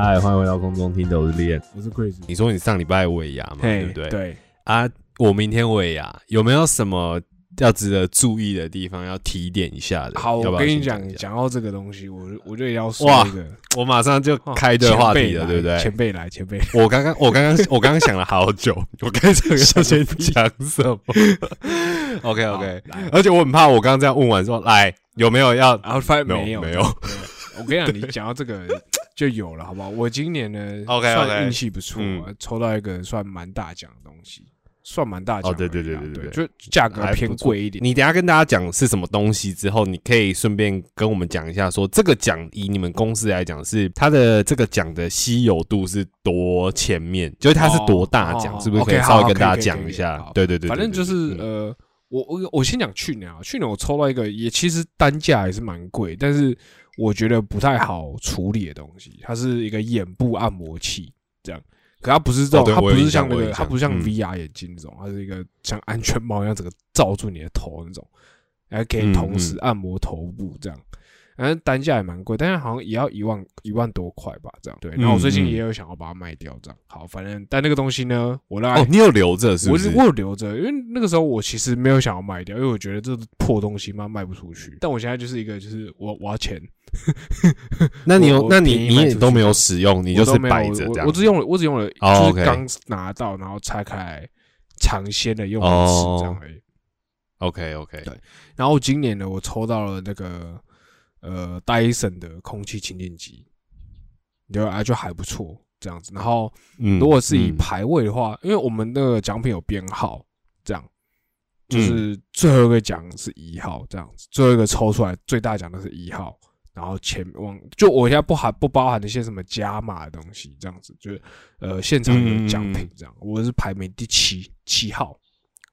嗨，欢迎回到空中听的，我是练。我是 Chris，你说你上礼拜尾牙嘛，对不对？对啊，我明天尾牙，有没有什么要值得注意的地方要提点一下的？好，我跟你讲，讲到这个东西，我我就要说哇一个我马上就哦开对话题了，对不对？前辈来，前辈，我刚刚，我刚刚，我刚刚想了好久，我刚才要先讲什么？OK，OK，来而且我很怕，我刚刚这样问完说，来有没有要？然后发现没有没有我跟你讲，你讲到这个就有了，好不好？我今年呢 OK，OK 算运气不错嗯，抽到一个算蛮大奖的东西，算蛮大奖对对对对对对，就价格还偏贵一点。你等下跟大家讲是什么东西之后，你可以顺便跟我们讲一下，说这个奖以你们公司来讲，是它的这个奖的稀有度是多前面，就是它是多大奖，哦是不是可以稍微跟大家讲一下好？对对对，对反正就是呃，我我我先讲去年啊，去年我抽到一个也其实单价也是蛮贵，但是我觉得不太好处理的东西，它是一个眼部按摩器，这样。可它不是这种，它不是像那个，它不是像嗯 VR 眼镜那种，它是一个像安全帽一样，整个罩住你的头那种，还可以同时嗯按摩头部这样。反正单价也蛮贵，但是好像也要一万一万多块吧，这样对。然后我最近也有想要把它卖掉，这样好。反正但那个东西呢，我让哦，你有留着是不是？我是我有留着，因为那个时候我其实没有想要卖掉，因为我觉得这破东西嘛卖不出去。但我现在就是一个，就是我我要钱，那你有，那你你也都没有使用，你就是摆着这样我我。只用了，我只用了，哦就是刚拿到，然后拆开来尝鲜的用一哦次这样而已。OK OK，对然后今年呢，我抽到了那个呃戴森的空气清净机，就啊，就还不错这样子。然后嗯如果是以嗯排位的话，因为我们那个奖品有编号，这样嗯就是最后一个奖是一号，这样子，最后一个抽出来最大奖的是一号，然后前往就我现在不含不包含那些什么加码的东西，这样子，就是呃现场有奖品这样，我是排名第七七号，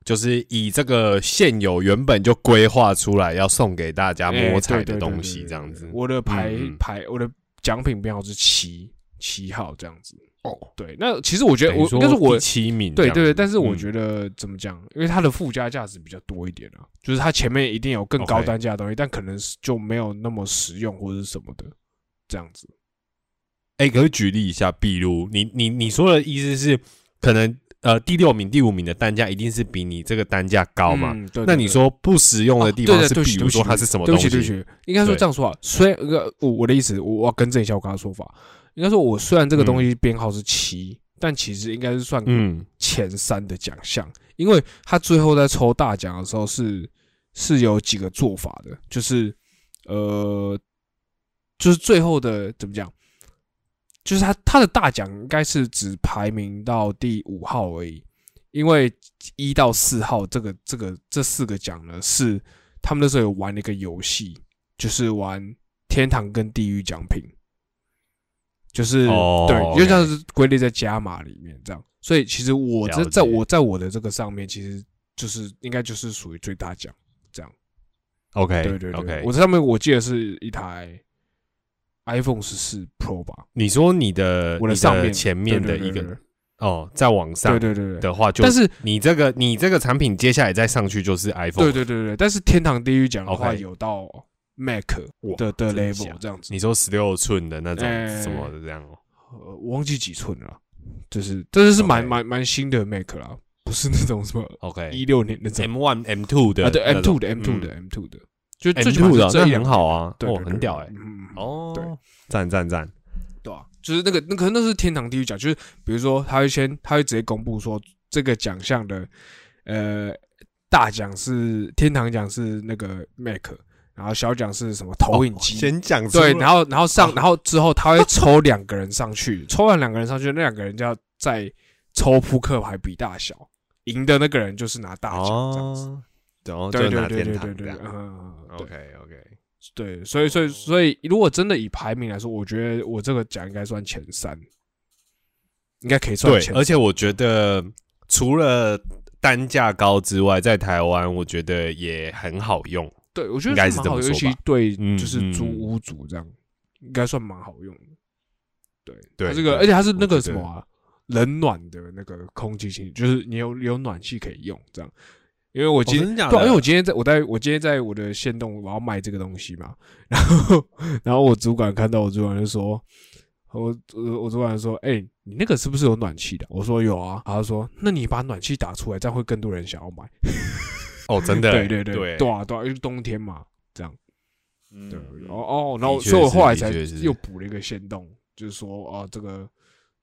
就是以这个现有原本就规划出来要送给大家哎摸彩的东西这样子。我的排排我的奖品编号是七七号这样子。哦，对，那其实我觉得我等于说应该是我第七名对对对，但是我嗯觉得怎么讲？因为它的附加价值比较多一点啊，就是它前面一定有更高单价的东西，但可能是就没有那么实用或者是什么的这样子。哎、可以举例一下，比如你你你说的意思是，可能呃第六名、第五名的单价一定是比你这个单价高嘛？那你说不实用的地方是，比如说它是什么对不起，东西？对不起，应该说这样说啊。虽然呃，我我的意思，我我要更正一下我刚刚说法。应该说，我虽然这个东西编号是七、但其实应该是算嗯，前三的奖项，因为他最后在抽大奖的时候是是有几个做法的，就是呃，就是最后的怎么讲，就是他他的大奖应该是只排名到第五号而已，因为一到四号这个这个这四个奖呢是他们那时候有玩了一个游戏，就是玩天堂跟地狱奖品。就是、哦对就像是归类在加码里面这样，所以其实我这在我在我的这个上面，其实就是应该就是属于最大奖这样。OK，对对对。OK，我这上面我记得是一台 iPhone 十四 Pro 吧，你说你的你我的上面。前面的一个哦，在往上对对对的话就，但是你这个你这个产品接下来再上去就是 iPhone，对对对对，但是天堂地狱奖的话有到 Mac 哇的的 level 这样子，你说十六寸的那种哎什么的这样哦，呃，我忘记几寸了，就是这就是蛮蛮蛮新的 Mac 啦，不是那种什么 OK 一六年那种。M one M two 的啊，对 M two 的 M two 嗯。的 M two 的，就最起码 two 的那很好啊，对，哦，很屌哎，，嗯，哦，对，赞赞赞，对啊，就是那个那可能那是天堂地狱奖，就是比如说他会先他会直接公布说这个奖项的呃大奖是天堂奖是那个 Mac，然后小奖是什么投影机，哦先讲对，然后然后上哦然后之后他会抽两个人上去，抽完两个人上去，那两个人就要再抽扑克牌比大小，赢的那个人就是拿大奖这样子。哦，然后对就拿天对对对对堂嗯，OK OK，对，所以所以所以，如果真的以排名来说，我觉得我这个奖应该算前三，应该可以算对前，而且我觉得除了单价高之外，在台湾我觉得也很好用。对，我觉得蛮好用，尤其对嗯就是租屋主这样，应该算蛮好用的。对，对这个，而且它是那个什么啊，冷暖的那个空气清，就是你有有暖气可以用这样。因为我今天、对因为我今天在我在我今天在我的线动我要卖这个东西嘛，然后然后我主管看到我主管就说。我我我主管说：“哎、你那个是不是有暖气的？”我说：“有啊。”他说：“那你把暖气打出来，这样会更多人想要买。哦，真的，对对对对对啊对啊，因为冬天嘛，这样。嗯对，嗯哦哦，然后所以我是后来才又补了一个线动，就是说哦，这个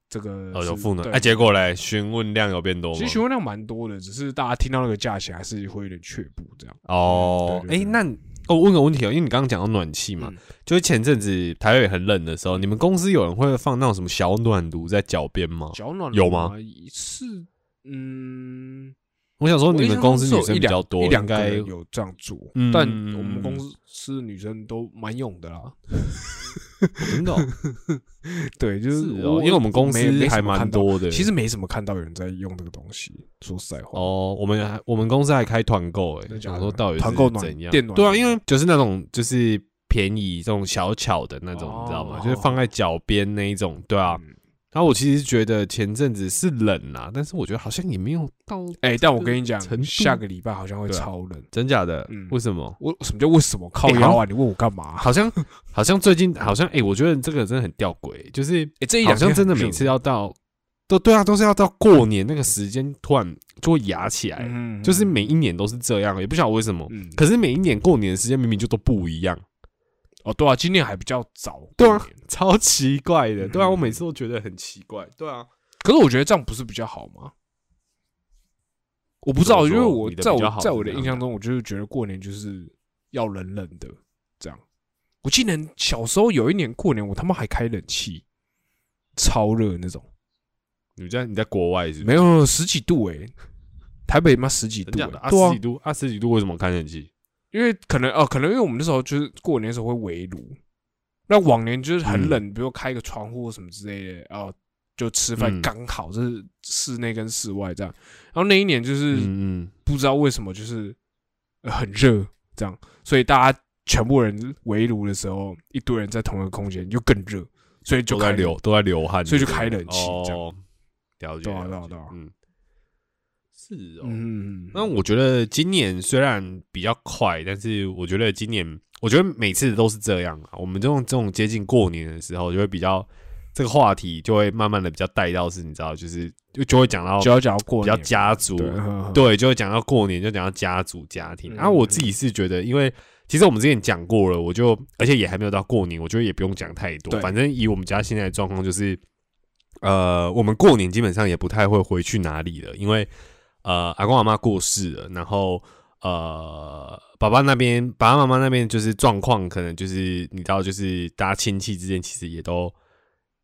这个哦，有是赋能，对哎，结果嘞，询问量有变多吗？其实询问量蛮多的，只是大家听到那个价钱还是会有点却步这样。哦，哎、那哦，问个问题哦，因为你刚刚讲到暖气嘛，嗯就是前阵子台北很冷的时候，你们公司有人会放那种什么小暖炉在脚边吗？小暖有吗？是嗯，我想说你们公司女生比较多，一两应该个有这样做，嗯但我们公司女生都蛮勇的啦。真的哦、对，就是是哦，因为我们公司还蛮多的。其实没什么看到有人在用这个东西。说实在话，哦，我们还我们公司还开团购，哎，真的假的想说到底团购怎样？电暖对啊，因为就是那种就是便宜这种小巧的那种，哦你知道吗？就是放在脚边那一种，对啊。嗯然后我其实觉得前阵子是冷啦，但是我觉得好像也没有到哎、但我跟你讲下个礼拜好像会超冷。真假的嗯，为什么？我什么叫为什么靠腰啊？你问我干嘛？好像好像最近好像哎、我觉得这个真的很吊诡，就是哎、这一好两像真的每次要到都对啊，都是要到过年那个时间突然就会压起来，嗯就是每一年都是这样，也不晓得为什么。嗯，可是每一年过年的时间明明就都不一样，哦，对啊，今年还比较早。对啊超奇怪的。嗯对啊，我每次都觉得很奇怪。对啊，可是我觉得这样不是比较好吗？我不知道，因为我在我在我的印象中，我就是觉得过年就是要冷冷的这样。我记得小时候有一年过年，我他妈还开冷气，超热那种，你在你在国外是不是没有十几度诶、台北妈十几度、欸真假的，啊？对啊十几，度啊？十几度为什么开冷气？因为可能哦，可能因为我们那时候就是过年的时候会围炉，那往年就是很冷，比如开个窗户或什么之类的，哦，就吃饭嗯。刚好，就是室内跟室外这样。然后那一年就是不知道为什么就是呃很热这样，所以大家全部人围炉的时候，一堆人在同一个空间就更热，所以就开流，都在流汗，所以就开冷气这样。哦，了解，对啊了解对啊对啊。嗯，是哦。嗯，那我觉得今年虽然比较快，但是我觉得今年，我觉得每次都是这样啊。我们这种这种接近过年的时候，就会比较这个话题就会慢慢的比较带到是，你知道，就是就就会讲到就要讲到过比较年家族，对就会讲到过年，就讲到家族家庭。嗯然后我自己是觉得，因为其实我们之前讲过了，我就而且也还没有到过年，我觉得也不用讲太多。反正以我们家现在的状况，就是呃，我们过年基本上也不太会回去哪里了，因为呃，阿公阿妈过世了，然后呃，爸爸那边爸爸妈妈那边就是状况，可能就是你知道，就是大家亲戚之间其实也都。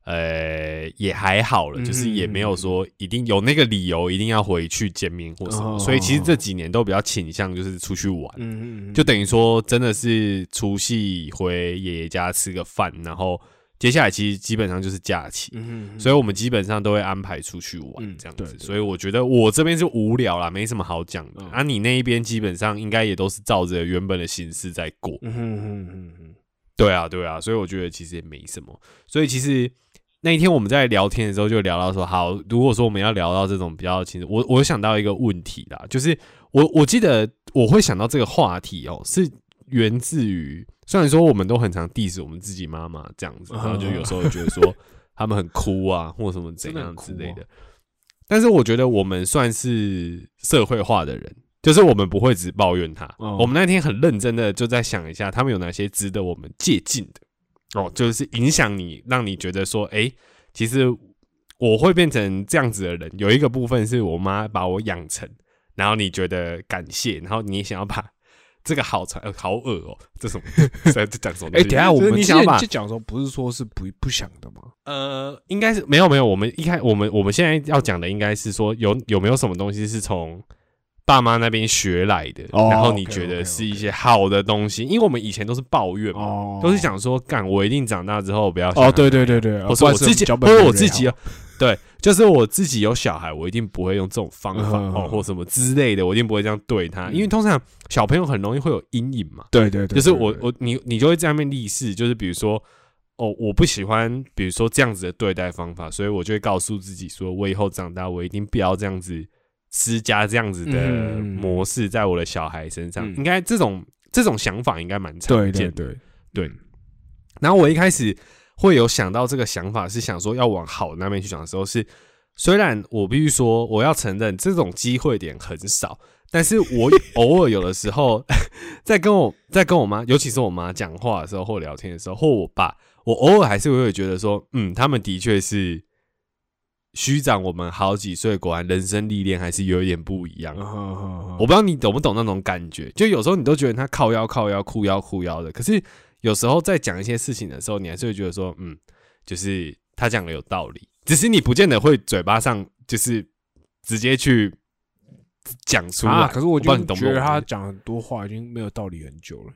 呃，也还好了，嗯就是也没有说一定有那个理由一定要回去见面或什么，哦所以其实这几年都比较倾向就是出去玩，嗯嗯嗯，就等于说真的是除夕回爷爷家吃个饭，然后接下来其实基本上就是假期，嗯嗯，所以我们基本上都会安排出去玩嗯这样子。所以我觉得我这边是无聊啦，没什么好讲的。嗯啊，你那一边基本上应该也都是照着原本的形式在过。嗯对啊，对啊，所以我觉得其实也没什么。所以其实那一天我们在聊天的时候就聊到说，好，如果说我们要聊到这种比较亲，我我想到一个问题啦，就是我我记得我会想到这个话题哦、是源自于虽然说我们都很常 diss 我们自己妈妈这样子，然后就有时候觉得说他们很哭啊，或什么怎样之类的的。但是我觉得我们算是社会化的人，就是我们不会只抱怨他。哦我们那天很认真的就在想一下，他们有哪些值得我们借鉴的哦，就是影响你，让你觉得说，哎、其实我会变成这样子的人。有一个部分是我妈把我养成，然后你觉得感谢，然后你想要把这个好长，呃好恶哦、这什么 在这讲什么哎，西？等下我们你想要把之前就讲的时候，不是说是不不想的吗？呃，应该是没有没有，我们一开我们我们现在要讲的应该是说有有没有什么东西是从爸妈那边学来的，哦然后你觉得是一些好的东西，因为我们以前都是抱怨嘛，哦，都是想说，干我一定长大之后不要像哦，他对对对对，或是我自己，脚或者我自己有，对，就是我自己有小孩，我一定不会用这种方法或什么之类的，我一定不会这样对他，嗯。因为通常小朋友很容易会有阴影嘛，对对对，就是我我你你就会在那边立誓，就是比如说。哦，我不喜欢，比如说这样子的对待方法，所以我就会告诉自己说，我以后长大，我一定不要这样子施加这样子的嗯模式在我的小孩身上。嗯。应该这种这种想法应该蛮常对见的。对对对。然后我一开始会有想到这个想法，是想说要往好的那边去想的时候是，虽然我必须说，我要承认这种机会点很少，但是我偶尔有的时候 在跟我在跟我妈，尤其是我妈讲话的时候或聊天的时候，或我爸，我偶尔还是会觉得说，嗯，他们的确是虚长我们好几岁，果然人生历练还是有一点不一样。我不知道你懂不懂那种感觉，就有时候你都觉得他靠腰靠腰哭腰哭腰的，可是有时候在讲一些事情的时候，你还是会觉得说，嗯，就是他讲的有道理，只是你不见得会嘴巴上就是直接去讲出来。啊，可是我就觉得他讲很多话已经没有道理很久了。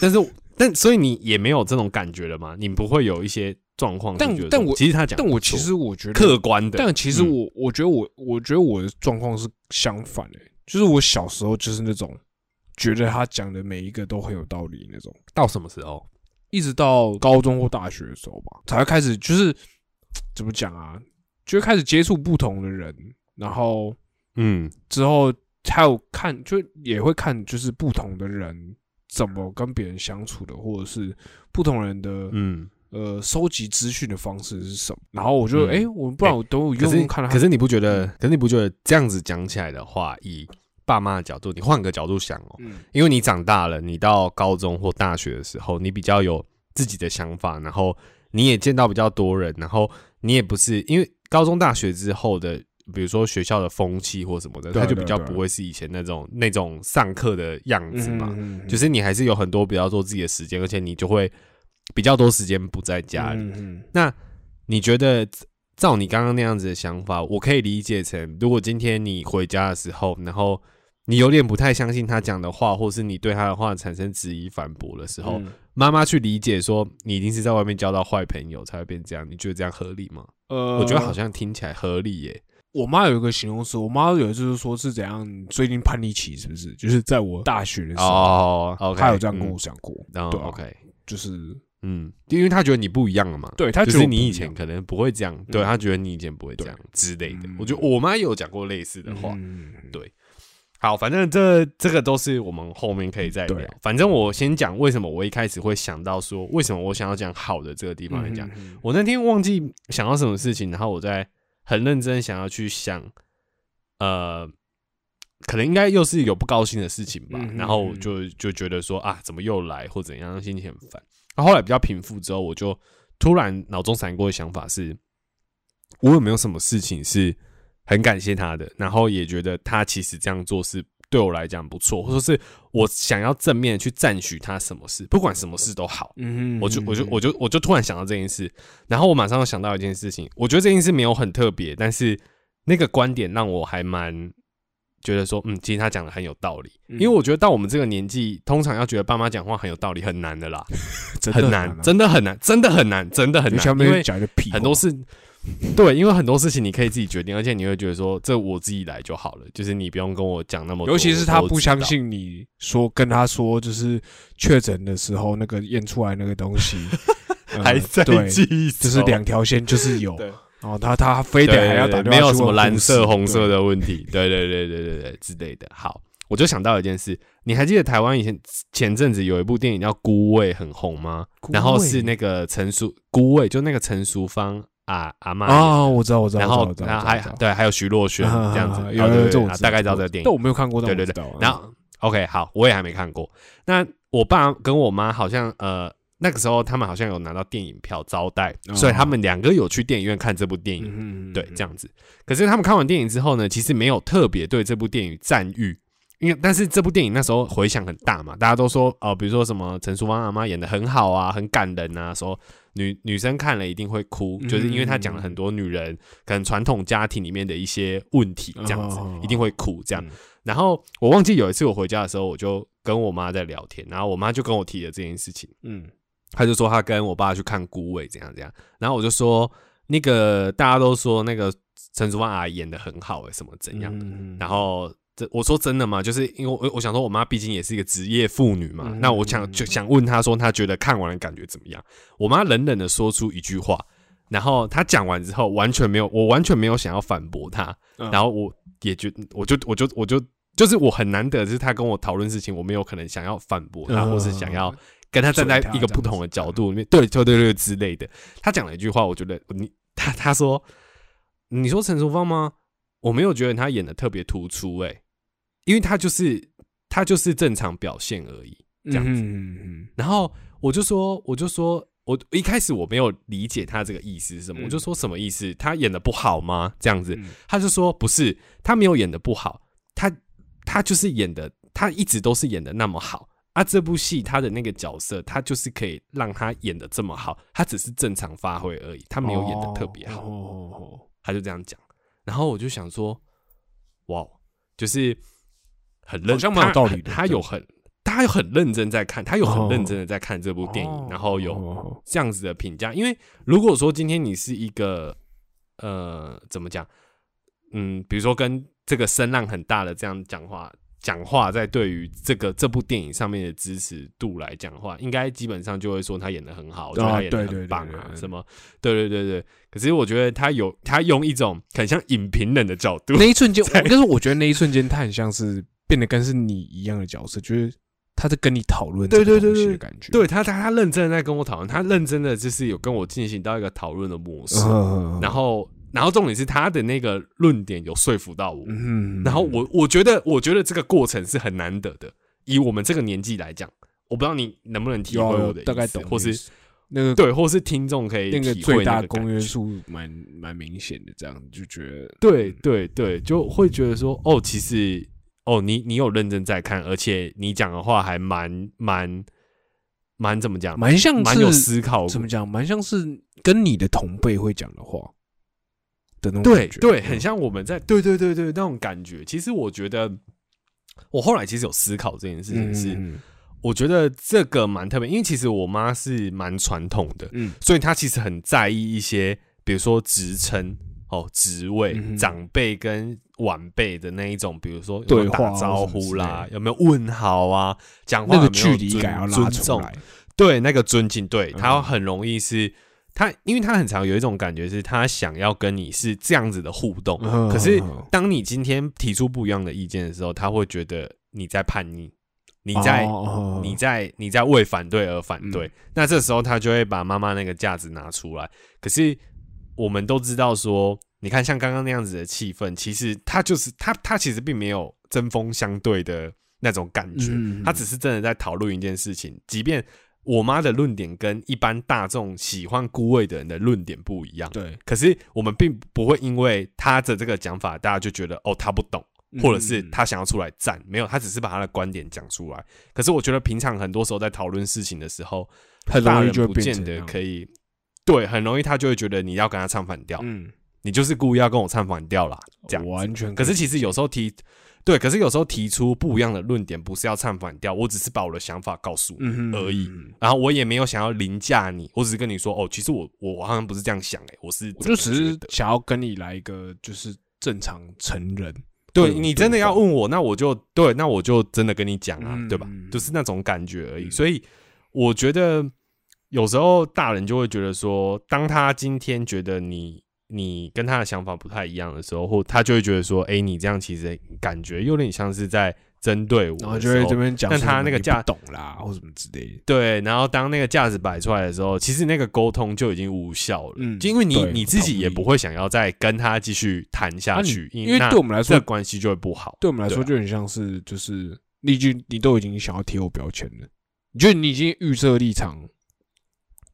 但是但所以你也没有这种感觉了吗？你不会有一些状况但但我其实他讲得但我其实我觉得客观的，但其实嗯我我觉得我我觉得我的状况是相反的、就是我小时候就是那种觉得他讲的每一个都很有道理那种，到什么时候？一直到高中或大学的时候吧，才会开始就是怎么讲啊，就会开始接触不同的人，然后嗯之后还有看，就也会看就是不同的人怎么跟别人相处的，或者是不同人的嗯。呃收集资讯的方式是什么，然后我就诶我不然我等我可是用可是你不觉得？可是你不觉得这样子讲起来的话，以爸妈的角度，你换个角度想哦，嗯因为你长大了，你到高中或大学的时候，你比较有自己的想法，然后你也见到比较多人，然后你也不是因为高中、大学之后的，比如说学校的风气或什么的，对啊它就比较不会是以前那种那种上课的样子嘛。嗯就是你还是有很多比较多自己的时间，而且你就会比较多时间不在家里。那你觉得照你刚刚那样子的想法，我可以理解成，如果今天你回家的时候，然后你有点不太相信他讲的话，或是你对他的话产生质疑、反驳的时候，嗯。妈妈去理解说你一定是在外面交到坏朋友才会变这样，你觉得这样合理吗？呃，我觉得好像听起来合理耶。我妈有一个形容词，我妈有一次就说是怎样最近叛逆期，是不是？就是在我大学的时候，她有这样跟我讲过，然后 OK，就是嗯，因为她觉得你不一样了嘛，对她就是觉得你以前可能不会这样，对嗯。他觉得你以前不会这样之类的。嗯。我觉得我妈也有讲过类似的话，嗯。对好，反正这这个都是我们后面可以再聊。反正我先讲为什么我一开始会想到说，为什么我想要讲好的这个地方来讲。我那天忘记想到什么事情，然后我在很认真想要去想，呃，可能应该又是有不高兴的事情吧。然后我就就觉得说啊，怎么又来或怎样，心情很烦。然后后来比较平复之后，我就突然脑中闪过的想法是，我有没有什么事情是很感谢他的，然后也觉得他其实这样做是对我来讲不错，或者是我想要正面去赞许他什么事，不管什么事都好。嗯我就我就我就我就突然想到这件事，然后我马上又想到一件事情，我觉得这件事没有很特别，但是那个观点让我还蛮觉得说，嗯，其实他讲的很有道理，嗯因为我觉得到我们这个年纪，通常要觉得爸妈讲话很有道理很难的啦，很难，啊真的很难，真的很难，真的很难，因为很多事。对，因为很多事情你可以自己决定，而且你会觉得说，这我自己来就好了，就是你不用跟我讲那么多。尤其是他不相，信你说跟他说，就是确诊的时候那个验出来那个东西 呃还在对，记忆，就是两条线就是有，对然后他他非得还要打电话没有什么蓝色、红色的问题，对对对对对对之类的。好，我就想到一件事，你还记得台湾以前前阵子有一部电影叫《孤味》很红吗？然后是那个陈淑孤味，就那个陈淑芳啊阿妈演的啊，我知道我知道，然后然后还对还有徐若瑄啊这样子，有有这我知道对大概知道这个电影。但我没有看过，对对对。然后 OK 好，我也还没看过。那我爸跟我妈好像呃那个时候他们好像有拿到电影票招待，哦所以他们两个有去电影院看这部电影。嗯对，这样子。可是他们看完电影之后呢，其实没有特别对这部电影赞誉，因为但是这部电影那时候回响很大嘛，大家都说哦、比如说什么陈淑芳阿妈演的很好啊，很感人啊，说女女生看了一定会哭，就是因为他讲了很多女人可能传统家庭里面的一些问题，这样子哦。一定会哭这样。嗯。然后我忘记有一次我回家的时候，我就跟我妈在聊天，然后我妈就跟我提了这件事情，嗯。她就说她跟我爸去看孤味怎样怎样，然后我就说那个大家都说那个陈淑芳阿姨演的很好诶、什么怎样然后这我说真的吗？就是因为我我想说我妈毕竟也是一个职业妇女嘛，嗯那我想就想问她说她觉得看完的感觉怎么样？我妈冷冷的说出一句话。然后她讲完之后，完全没有，我完全没有想要反驳她，嗯然后我也觉，我就我就我就就是我很难得，就是她跟我讨论事情，我没有可能想要反驳她，嗯或是想要跟她站在一个不同的角度里面，对对对对之类的。她讲了一句话，我觉得你她她说，你说陈淑芳吗？我没有觉得她演的特别突出、欸，因为他就是他就是正常表现而已。这样子然后我就说，我就说，我一开始我没有理解他这个意思是什么，嗯我就说什么意思？他演的不好吗？这样子，嗯他就说不是，他没有演的不好，他他就是演的，他一直都是演的那么好啊。这部戏他的那个角色，他就是可以让他演的这么好，他只是正常发挥而已，他没有演的特别好。他就这样讲，然后我就想说，哇，就是很认，好像蛮有道理的他他有很，他有很认真在看，他有很认真的在看这部哦电影，然后有哦这样子的评价。因为如果说今天你是一个呃，怎么讲，嗯，比如说跟这个声浪很大的这样讲话。讲话在对于这个这部电影上面的支持度来讲话，应该基本上就会说他演的很好，我觉得他演的对对对很棒啊，什么对对对对。可是我觉得他有他用一种很像影评人的角度，那一瞬间，我但是我觉得那一瞬间，他很像是变得跟是你一样的角色，就是他在跟你讨论对对对对的感觉。对他他他认真的在跟我讨论，他认真的就是有跟我进行到一个讨论的模式，嗯，然后然后重点是他的那个论点有说服到我，嗯，然后我我觉得我觉得这个过程是很难得的，以我们这个年纪来讲，我不知道你能不能体会我的意思，大概懂，或是那个对，或是听众可以那个最大公约数蛮蛮明显的，这样就觉得对对对，就会觉得说，哦，其实哦，你你有认真在看，而且你讲的话还蛮蛮蛮怎么讲，蛮像蛮有思考，怎么讲，蛮像是跟你的同辈会讲的话的那种对感觉，对，嗯很像我们在对对对对那种感觉。其实我觉得，我后来其实有思考这件事情是，嗯我觉得这个蛮特别，因为其实我妈是蛮传统的，嗯所以她其实很在意一些，比如说职称。哦，职位、长辈跟晚辈的那一种，比如说有没有对打招呼啦，类有没有问好啊，讲话那个有没有距离感要拉出重来，对那个尊敬，对嗯他很容易是，他因为他很常有一种感觉是，他想要跟你是这样子的互动，嗯可是当你今天提出不一样的意见的时候，他会觉得你在叛逆，你在、你在你在为反对而反对，嗯。那这时候他就会把妈妈那个架子拿出来。可是我们都知道说，你看像刚刚那样子的气氛，其实他就是他他其实并没有针锋相对的那种感觉，他只是真的在讨论一件事情，即便。我妈的论点跟一般大众喜欢孤味的人的论点不一样，对，可是我们并不会因为他的这个讲法，大家就觉得哦他不懂，或者是嗯他想要出来站，没有，他只是把他的观点讲出来。可是我觉得平常很多时候在讨论事情的时候，很大人不见得可以，对，很容易他就会觉得你要跟他唱反调，嗯，你就是故意要跟我唱反调啦，这样。完全可是其实有时候提，对，可是有时候提出不一样的论点，不是要唱反调，我只是把我的想法告诉你。而已嗯然后我也没有想要凌驾你，我只是跟你说，哦，其实我我好像不是这样想、欸，我是我就只是想要跟你来一个就是正常成人，对对你真的要问我，那我就对，那我就真的跟你讲啊，嗯对吧嗯？就是那种感觉而已。嗯所以我觉得有时候大人就会觉得说，当他今天觉得你你跟他的想法不太一样的时候，或他就会觉得说，哎、你这样其实感觉有点像是在针对我然后就会这边讲但他那个价懂啦，或什么之类的。对，然后当那个价值摆出来的时候，其实那个沟通就已经无效了，嗯就因为你你自己也不会想要再跟他继续谈下去，因为对我们来说这关系就会不好。对我们来说就很像是就是你已经你都已经想要贴我标签了，你觉得你已经预设立场，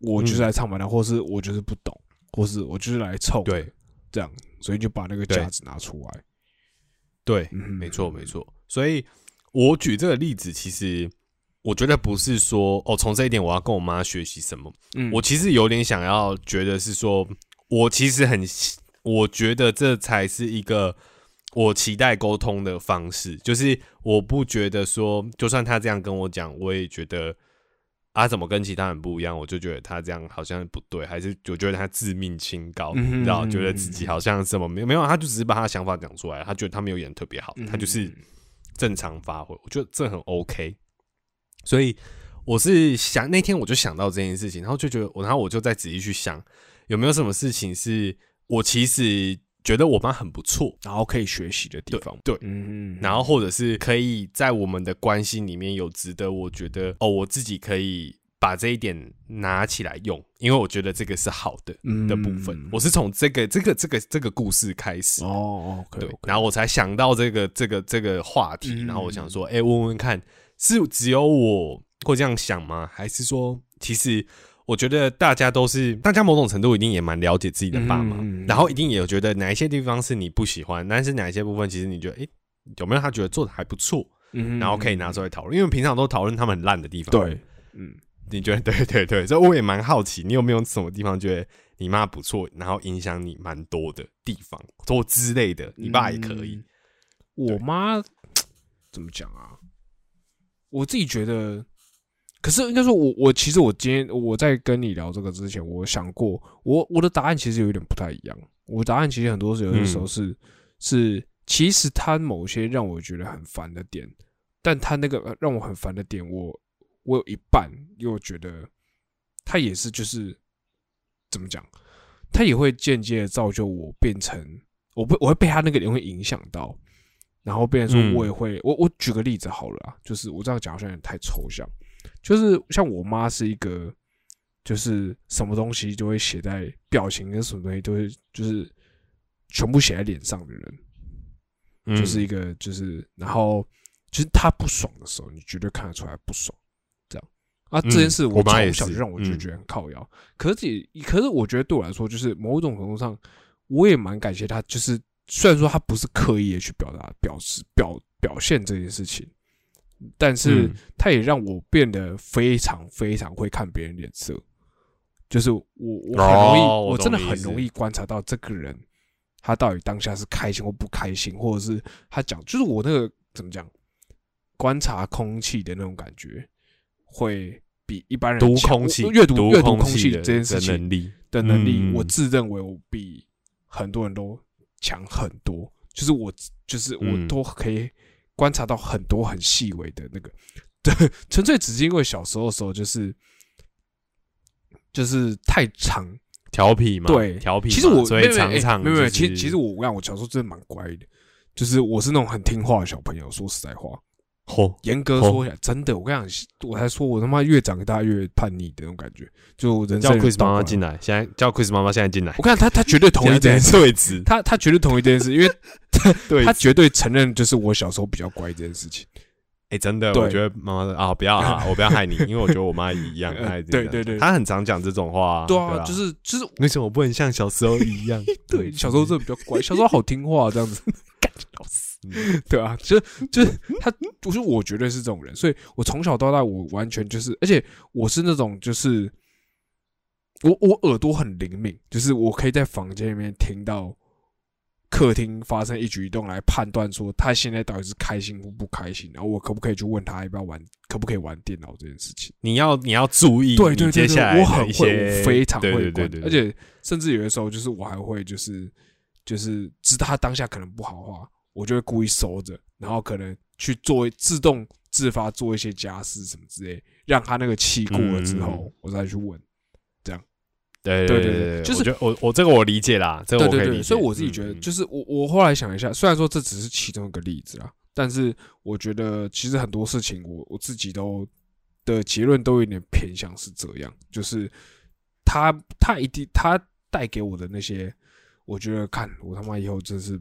我就是来唱反调，或是我就是不懂，或是我就是来凑的对这样，所以就把那个对价值拿出来。对，嗯，没错没错。所以我举这个例子，其实我觉得不是说哦，从这一点我要跟我妈学习什么。嗯，我其实有点想要觉得是说，我其实很，我觉得这才是一个我期待沟通的方式。就是我不觉得说，就算他这样跟我讲，我也觉得啊，怎么跟其他人不一样？我就觉得他这样好像不对，还是我觉得他自命清高，你知道，嗯觉得自己好像什么没有没有，他就只是把他的想法讲出来，他觉得他没有演得特别好，嗯他就是正常发挥，我觉得这很 OK。所以我是想那天我就想到这件事情，然后就觉得我，然后我就再仔细去想有没有什么事情是我其实觉得我妈很不错，然后可以学习的地方。对，嗯，然后或者是可以在我们的关系里面有值得我觉得哦，我自己可以把这一点拿起来用，因为我觉得这个是好的嗯的部分。我是从这个这个这个这个故事开始，哦对，然后我才想到这个这个这个话题，嗯然后我想说，哎、问问看，是只有我会这样想吗？还是说，其实我觉得大家都是，大家某种程度一定也蛮了解自己的爸妈，嗯然后一定也有觉得哪一些地方是你不喜欢，但是哪一些部分其实你觉得，哎、有没有他觉得做的还不错，嗯然后可以拿出来讨论，因为平常都讨论他们很烂的地方，，对，嗯。你觉得对对对，所以我也蛮好奇，你有没有什么地方觉得你妈不错，然后影响你蛮多的地方，或之类的，你爸也可以。嗯。我妈 怎么讲啊？我自己觉得，可是应该说我，我其实我今天我在跟你聊这个之前，我想过，我我的答案其实有点不太一样。我的答案其实很多时候有的时候是、是，其实他某些让我觉得很烦的点，但他那个让我很烦的点，我我有一半又觉得他也是就是怎么讲，他也会间接的造就我变成我不我会被他那个点会影响到，然后变成嗯。说我也会、我我举个例子好了啊，就是我这样讲好像有点太抽象，就是像我妈是一个就是什么东西就会写在表情跟什么东西都会就是全部写在脸上的人，嗯。就是一个就是然后就是她不爽的时候，你绝对看得出来不爽，这样。啊这件事嗯我妈也从小就让我就嗯。觉得很靠腰，可是也可是我觉得对我来说，就是某种程度上，我也蛮感谢她，就是虽然说他不是刻意的去表达、表示、表表现这件事情，但是嗯。他也让我变得非常非常会看别人脸色，就是我我很容易，哦我我真的很容易观察到这个人他到底当下是开心或不开心，或者是他讲，就是我那个怎么讲，观察空气的那种感觉，会比一般人读空气阅读阅读空空气的这件事情的能力，的能力，嗯我自认为我比很多人都强很多，就是我就是我嗯。都可以观察到很多很细微的那个，对，纯粹只是因为小时候的时候就是就是太长，调皮嘛，对调皮。其实我所以没有没有哎常常没有没有，其实其实我我讲我小时候真的蛮乖的，就是我是那种很听话的小朋友，说实在话，嚯，严格哦说起来，真的，我跟你讲，我才说我他妈越长大越叛逆的那种感觉，就我人叫 Chris 妈妈进。来，现在叫 Chris 妈妈现在进来。我，看他，他绝对同意这件事，他他绝对同意这件事，因为对，他绝对承认就是我小时候比较乖这件事情。哎，真的，我觉得妈妈的啊，不要啊，我不要害你，因为我觉得我妈也一样，呃她也这样对对对她很常讲这种话，对啊，啊，就是就是为什么不能像小时候一样？对，小时候真的比较乖，小时候好听话这样子，老死，对啊，就是就是他，就是我绝对是这种人，所以我从小到大我完全就是，而且我是那种就是我我耳朵很灵敏，就是我可以在房间里面听到客厅发生一举一动来判断说他现在到底是开心或不开心，然后我可不可以去问他要不要玩，可不可以玩电脑这件事情。你要你要注意，对对对对，你接下来我很会，我非常会管，对对对，而且甚至有的时候就是我还会就是就是知道他当下可能不好的话，我就会故意收着，然后可能去做自动自发做一些家事什么之类，让他那个气过了之后，嗯我再去问。对对对对对，就是我我我这个我理解啦，这个我可以理解，所以我自己觉得，嗯就是我我后来想一下，虽然说这只是其中一个例子啦，但是我觉得其实很多事情我我自己都的结论都有点偏向是这样，就是他他一定他带给我的那些，我觉得看我他妈以后真是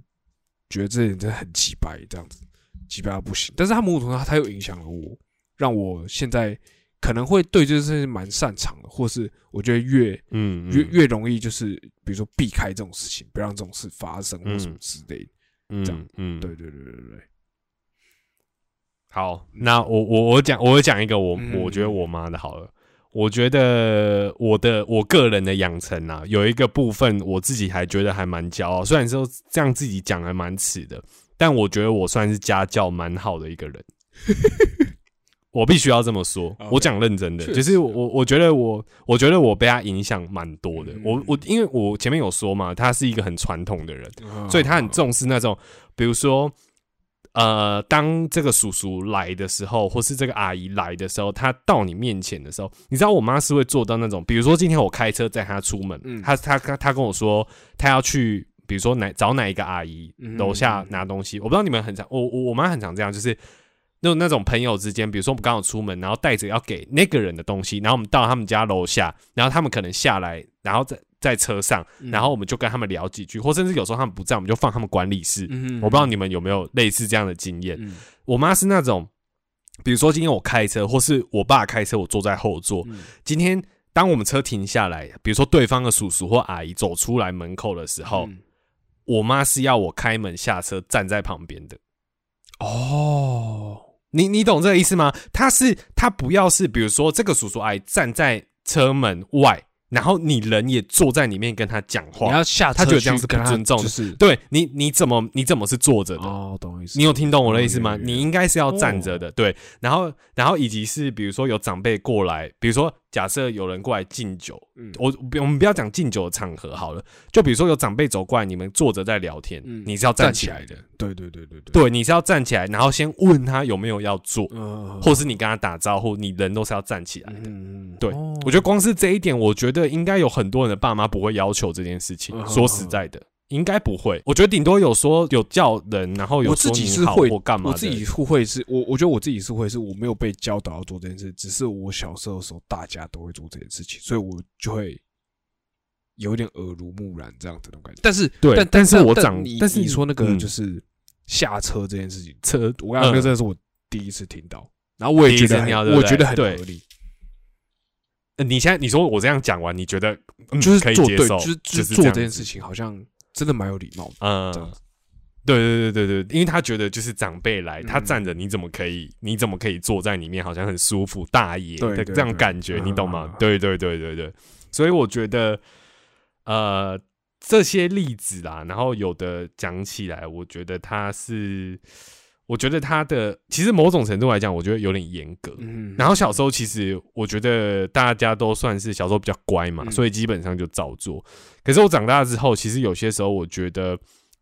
觉得这人真的很鸡掰这样子，鸡掰到不行。但是他某种程度上他又影响了我，让我现在可能会对这些事情蛮擅长的，或是我觉得越嗯嗯越越容易就是比如说避开这种事情，不要让这种事发生或什么之类的。嗯这样嗯，对对对对。好，那我我我讲我讲一个我、嗯我觉得我妈的好了。我觉得我的我个人的养成啊，有一个部分我自己还觉得还蛮骄傲，虽然说这样自己讲还蛮耻的，但我觉得我算是家教蛮好的一个人。我必须要这么说我讲认真的，就是我我觉得我我觉得我被他影响蛮多的。嗯我我因为我前面有说嘛，他是一个很传统的人，嗯所以他很重视那种，比如说，呃，当这个叔叔来的时候，或是这个阿姨来的时候，他到你面前的时候，你知道我妈是会做到那种，比如说今天我开车载她出门，嗯她她她她跟我说，她要去，比如说哪找哪一个阿姨嗯楼下拿东西，我不知道你们很常，我我我妈很常这样，就是。那种那种朋友之间，比如说我们刚好出门，然后带着要给那个人的东西，然后我们到他们家楼下，然后他们可能下来，然后在在车上，嗯然后我们就跟他们聊几句，或甚至有时候他们不在，我们就放他们管理室。嗯我不知道你们有没有类似这样的经验。嗯我妈是那种，比如说今天我开车，或是我爸开车，我坐在后座。嗯今天当我们车停下来，比如说对方的叔叔或阿姨走出来门口的时候，嗯我妈是要我开门下车，站在旁边的。哦，你你懂这个意思吗？他是他不要是，比如说这个叔叔阿姨站在车门外，然后你人也坐在里面跟他讲你话，要下车他觉得这样是不尊重的就是对你你怎么你怎么是坐着的？哦，懂我意思。你有听懂我的意思吗？你应该是要站着的，对。然后，然后以及是比如说有长辈过来，比如说假设有人过来敬酒，嗯。我我们不要讲敬酒的场合好了，就比如说有长辈走过来，你们坐着在聊天，嗯你是要站起来的，对对对对对，对，你是要站起来，然后先问他有没有要做，嗯，或是你跟他打招呼，你人都是要站起来的。嗯，对哦。我觉得光是这一点，我觉得应该有很多人的爸妈不会要求这件事情。嗯说实在的，应该不会。我觉得顶多有说有叫人，然后有我自说你好己是会或干嘛。我自己会会是我我觉得我自己是会是我没有被教导要做这件事，只是我小时候的时候大家都会做这件事情，所以我就会有点耳濡目染这样子的感觉。但是对但但是我长你但是你说那个嗯就是下车这件事情，车，我刚刚那个嗯真的是我第一次听到，然后我也觉得我觉得很合理，呃你现在你说我这样讲完，你觉得、嗯、就是可以接受，就是就是做这件事情好像真的蛮有礼貌的。嗯这样子，对对对对对，因为他觉得就是长辈来，他嗯站着，你怎么可以？你怎么可以坐在里面，好像很舒服，大爷的这样感觉，你懂吗嗯？对对对对对，所以我觉得，呃，这些例子啦，然后有的讲起来，我觉得他是，我觉得他的其实某种程度来讲，我觉得有点严格。嗯然后小时候其实我觉得大家都算是小时候比较乖嘛，嗯所以基本上就照做。可是我长大之后，其实有些时候我觉得，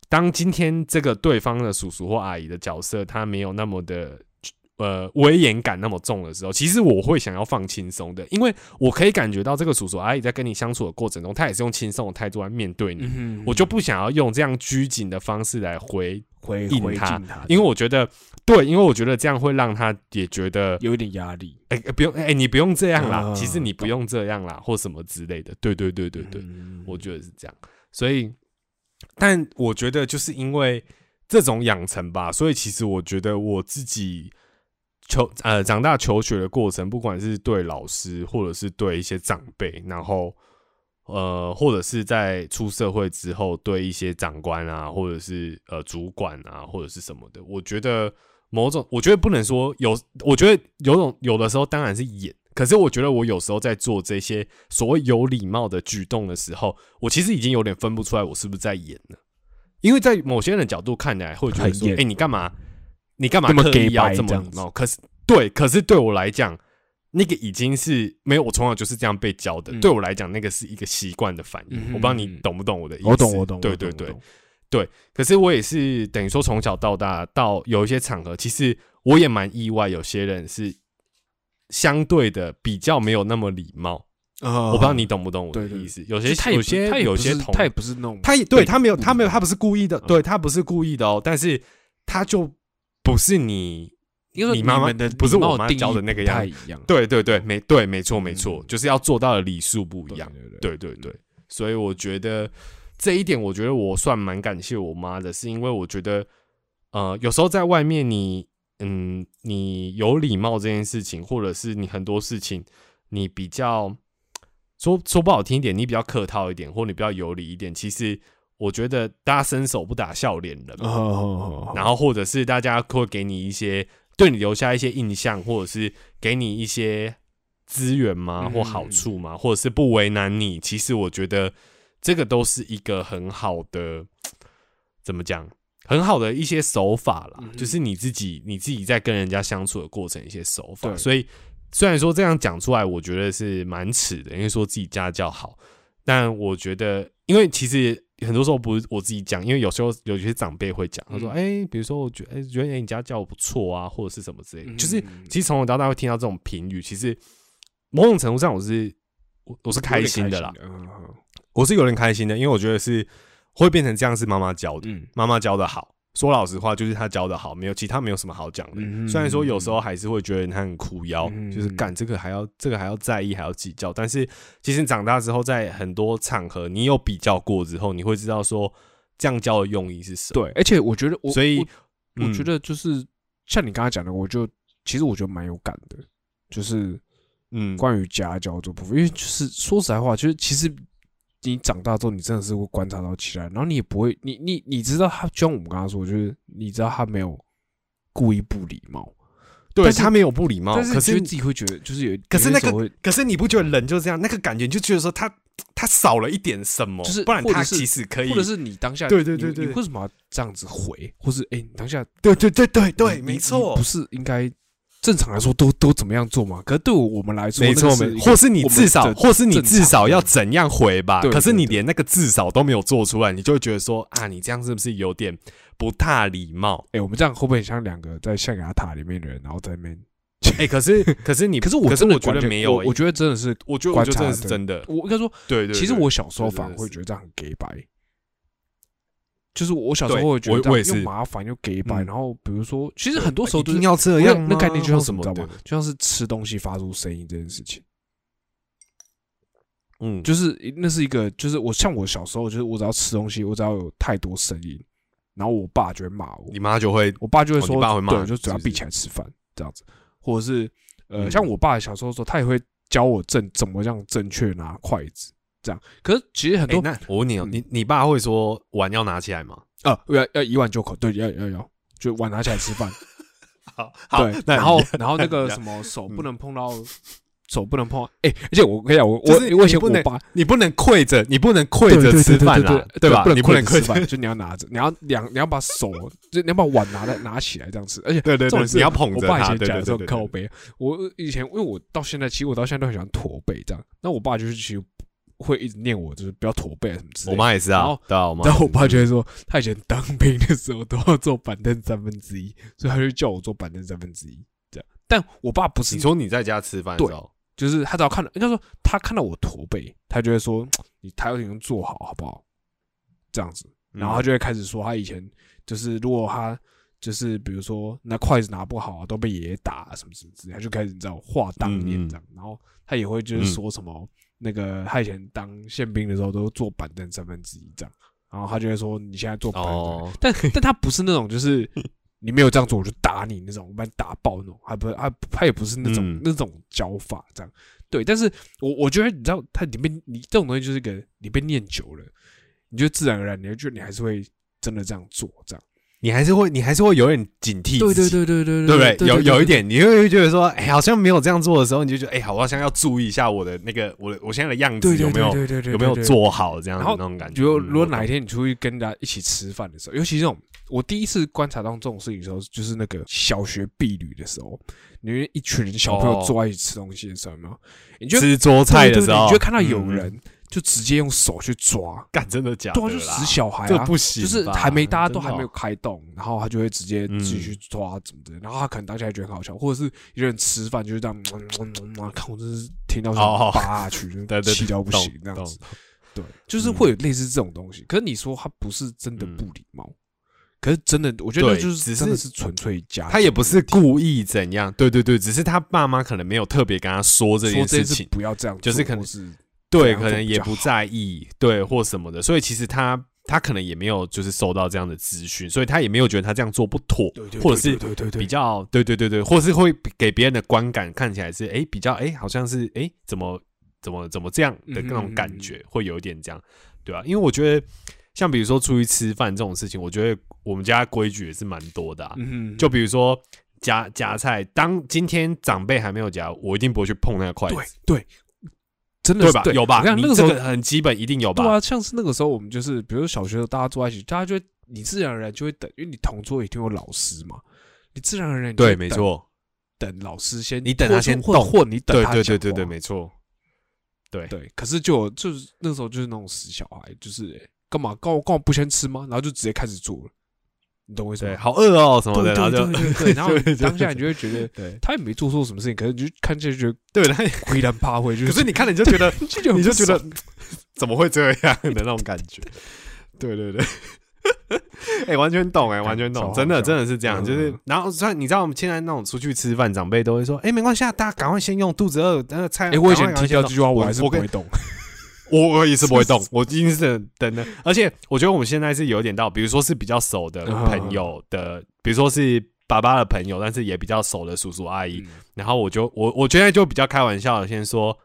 当今天这个对方的叔叔或阿姨的角色他没有那么的呃威严感那么重的时候，其实我会想要放轻松的，因为我可以感觉到这个叔叔阿姨在跟你相处的过程中，他也是用轻松的态度来面对你。嗯我就不想要用这样拘谨的方式来回回应他因为我觉得对，因为我觉得这样会让他也觉得有一点压力。哎、不用，哎、你不用这样啦，啊其实你不用这样啦，或什么之类的。对对对对对，嗯我觉得是这样。所以，但我觉得就是因为这种养成吧，所以其实我觉得我自己求呃长大求学的过程，不管是对老师或者是对一些长辈，然后呃，或者是在出社会之后对一些长官啊，或者是呃主管啊，或者是什么的，我觉得某种，我觉得不能说有，我觉得有种有的时候当然是演，可是我觉得我有时候在做这些所谓有礼貌的举动的时候，我其实已经有点分不出来我是不是在演了，因为在某些人的角度看来会觉得说，哎、你干嘛？你干嘛这么刻意要这么礼貌？可是对，可是对我来讲，那个已经是没有，我从小就是这样被教的。嗯对我来讲，那个是一个习惯的反应。嗯我不知道你懂不懂我的意思？我懂，我懂，对对对对。可是我也是等于说从小到大，到有一些场合，其实我也蛮意外，有些人是相对的比较没有那么礼貌。啊我不知道你懂不懂我的意思？有些他有些他有些他也不是那种他也对他没有，他没有，他不是故意的，嗯对他不是故意的哦，但是他就不是你，因为你妈妈的不是我妈教的那个样太一样，对对对，没对，没错没错，嗯。就是要做到的礼数不一样，对对对。对，所以我觉得这一点，我觉得我算蛮感谢我妈的，是因为我觉得，呃，有时候在外面你，嗯，你有礼貌这件事情，或者是你很多事情，你比较说说不好听一点，你比较客套一点，或你比较有礼一点，其实我觉得大家伸手不打笑脸人然后或者是大家会给你一些对你留下一些印象，或者是给你一些资源吗，嗯。或好处吗，或者是不为难你，其实我觉得这个都是一个很好的，怎么讲？很好的一些手法啦，嗯。就是你自己你自己在跟人家相处的过程一些手法。所以虽然说这样讲出来，我觉得是蛮耻的，因为说自己家教好，但我觉得，因为其实很多时候不是我自己讲，因为有时候有些长辈会讲，他说：“嗯哎、比如说我觉得，哎、觉得、哎你家教不错啊，或者是什么之类就是其实从小到大会听到这种评语，其实某种程度上我是我我是开心的啦，我是有点开心的，因为我觉得是会变成这样是妈妈教的，嗯。妈妈教的好。说老实话，就是他教的好，没有其他没有什么好讲的。嗯虽然说有时候还是会觉得他很苦腰，嗯就是干这个还要这个还要在意，还要计较。但是其实长大之后，在很多场合你有比较过之后，你会知道说这样教的用意是什么。对，而且我觉得我所以我觉得就是像你刚才讲的，我就其实我觉得蛮有感的，就是嗯，关于家教这部分，因为就是说实在话，就是其实你长大之后，你真的是会观察到起来，然后你也不会，你你你知道他，就像我们刚刚说，就是你知道他没有故意不礼貌，对他没有不礼貌，可是自己会觉得就是有，可是那个可是你不觉得人就是这样？那个感觉你就觉得说他他少了一点什么，就是不然他其实可以，或者是你当下对对对对。你为什么要这样子回，或是哎、你当下对对对对对，没错。不，是应该正常来说都都怎么样做嘛？可是对我们来说，没错没，那个是一个或是你至少，或是你至少要怎样回吧？对可是你连那个至少都没有做出来，你就会觉得说啊，你这样是不是有点不大礼貌？哎、我们这样会不会很像两个在象牙塔里面的人，然后在那边？哎，可是可是你，可是我真的可是我觉得没有欸，我我觉得真的是，我觉得我觉得真的是真的，我应该说，对对。其实我小时候反而会觉得这样很 gay 白，就是我小时候会觉得又麻烦又 gay 白，嗯然后比如说，其实很多时候都是一定要这样，那概念就像什么，知道吗？？就像是吃东西发出声音这件事情。嗯，就是那是一个，就是我像我小时候，就是我只要吃东西，我只要有太多声音，然后我爸就会骂我，你妈就会我爸就会说，哦你爸会骂对，就嘴要闭起来吃饭这样子，或者是呃，嗯像我爸小时候说，他也会教我正怎么样正确拿筷子这样。可是其实很哎，多那我问你哦，嗯你你爸会说碗要拿起来吗？啊，要要一碗就口，对，要要要，就碗拿起来吃饭，好，对，然后 然后那个什么手嗯不能碰到。手不能碰，哎、而且我跟你讲，我我以前不能我爸你不能跪着，你不能跪着吃饭啦，对吧？你不不能跪着吃饭，就你要拿着，你要两，你要把手，就你要把碗拿在拿起来这样吃，而且对对你要捧着我爸以它，对前讲的时候对对对。靠背，我以前因为我到现在，其实我到现在都很喜欢驼背这样。那我爸就是其实会一直念我，就是不要驼背啊什么之类我的。妈也是啊对啊，我妈。然后我爸就会说，他以前当兵的时候都要坐板凳三分之一，所以他就叫我坐板凳三分之一这样。但我爸不是你说你在家吃饭的时候，就是他只要看到，应该说他看到我驼背，他就会说你抬头挺胸坐好，好不好？这样子，然后他嗯就会开始说他以前就是如果他就是比如说那筷子拿不好啊，都被爷爷打啊什么什么之类，他就开始你知道话当年这样，然后他也会就是说什么那个他以前当宪兵的时候都坐板凳三分之一这样，然后他就会说你现在坐板凳但但他不是那种就是你没有这样做我就打你那种，我把你打爆那种，还不是他他也不是那种、嗯那种教法这样。对，但是我我觉得你知道，他里面你这种东西就是一个你被念久了，你就自然而然你就觉得你还是会真的这样做这样。你还是会，你还是会有点警惕对自己，对对对对对不对？有有一点。你会觉得说，哎，好像没有这样做的时候，你就觉得，哎，好，我好像要注意一下我的那个，我的我现在的样子有没有对对对对有没有做好这样那种感觉。如果如果哪一天你出去跟人家一起吃饭的时候，尤其这种我第一次观察到这种事情的时候，就是那个小学毕旅的时候，你们一群人小朋友哦坐在一起吃东西的时候，有没有？你就吃桌菜的时候，你就会看到有嗯人就直接用手去抓，干真的假的对啊，啦？就死小孩啊，这不行就，是还没大家都还没有哦开动，然后他就会直接嗯继续抓怎么的，然后他可能当下还觉得很好笑，或者是有人吃饭就是这样，看我真是听到想哦扒下去，对对对气到不行这样子。对，就是会有类似这种东西。可是你说他不是真的嗯不礼貌，可是真的，我觉得就是真的是纯粹家，他也不是故意怎样，对对对，只是他爸妈可能没有特别跟他说这件事件事情，不要这样做，就是可能是对，可能也不在意，对或什么的，所以其实他他可能也没有就是收到这样的资讯，所以他也没有觉得他这样做不妥，或者是对对对对。比较对对对对，或者是会给别人的观感看起来是哎、诶比较哎、诶好像是哎、诶怎么怎么怎么这样的那种感觉，会有一点这样，对啊，因为我觉得像比如说出去吃饭这种事情，我觉得我们家规矩也是蛮多的啊，嗯，就比如说夹夹菜，当今天长辈还没有夹，我一定不会去碰那个筷子，对对，真的是对吧？有吧？你看那个时候很基本，一定有吧？对啊，像是那个时候我们就是，比如说小学的时候大家坐在一起，大家就会你自然而然就会等，因为你同桌一定有老师嘛，你自然而然就对，没错，等老师先，你等他先动或或你等对他讲对对对对，话没错，对对，可是就就是那时候就是那种死小孩，就是欸干嘛干嘛干嘛不先吃吗？然后就直接开始做了，你懂我意思对，吗？好饿哦什么的，然后就对 然后当下你就会觉得对他也没做错什么事情，可是你就看起来就觉得对，他岿 然怕会，就可是你看了你 就觉得你就觉得怎么会这样的那种感觉？对对对，哎、完全懂哎、完全懂，真的真的是这样，嗯就是然后虽然你知道我们现在那种出去吃饭，长辈都会说，哎、没关系啊，大家赶快先用，肚子饿，那个菜。哎，我以前听到这句话，我我还是不会动。我我也是不会动，我一定是等等的。而且我觉得我们现在是有点到，比如说是比较熟的嗯朋友的，比如说是爸爸的朋友，但是也比较熟的叔叔阿姨，嗯然后我就我我现在就比较开玩笑的，先说。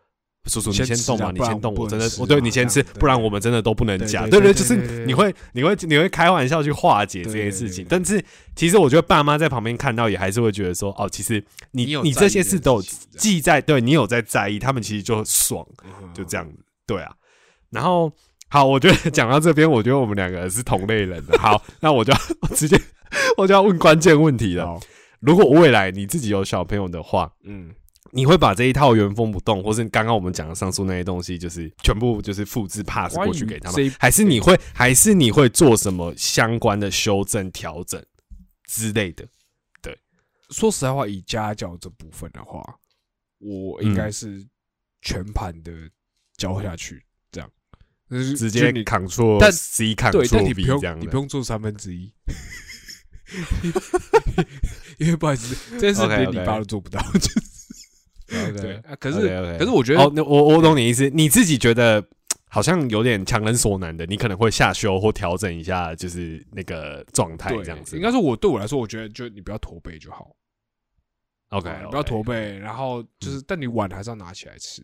叔叔，你先动嘛，你先动，我真的，我对你先吃，不然我们真的都不能讲。对对对就是你会你会你会开玩笑去化解这些事情，但是其实我觉得爸妈在旁边看到也还是会觉得说，哦，其实你你这些事都记在，对你有在在意，他们其实就爽。就这样子，对啊。然后好，我觉得讲到这边，我觉得我们两个是同类人的。好，那我就要我 直接 我就要问关键问题了。如果未来你自己有小朋友的话，嗯，你会把这一套原封不动，或是刚刚我们讲的上述那些东西，就是全部就是复制 pass 过去给他们，还是你会还是你会做什么相关的修正调整之类的？对说实在话，以家教这部分的话，我应嗯该是全盘的教下去，这样，就直接就你 Ctrl 但 C 对，但你不用做三分之一，因为不好意思，这件事连你爸都做不到，就是。对 OK，啊。可是可是我觉得哦，我我懂你意思，你自己觉得好像有点强人所难的，你可能会下修或调整一下，就是那个状态对这样子。应该说我对我来说，我觉得就你不要驼背就好。OK，不要驼背，然后就是，但你碗还是要拿起来吃。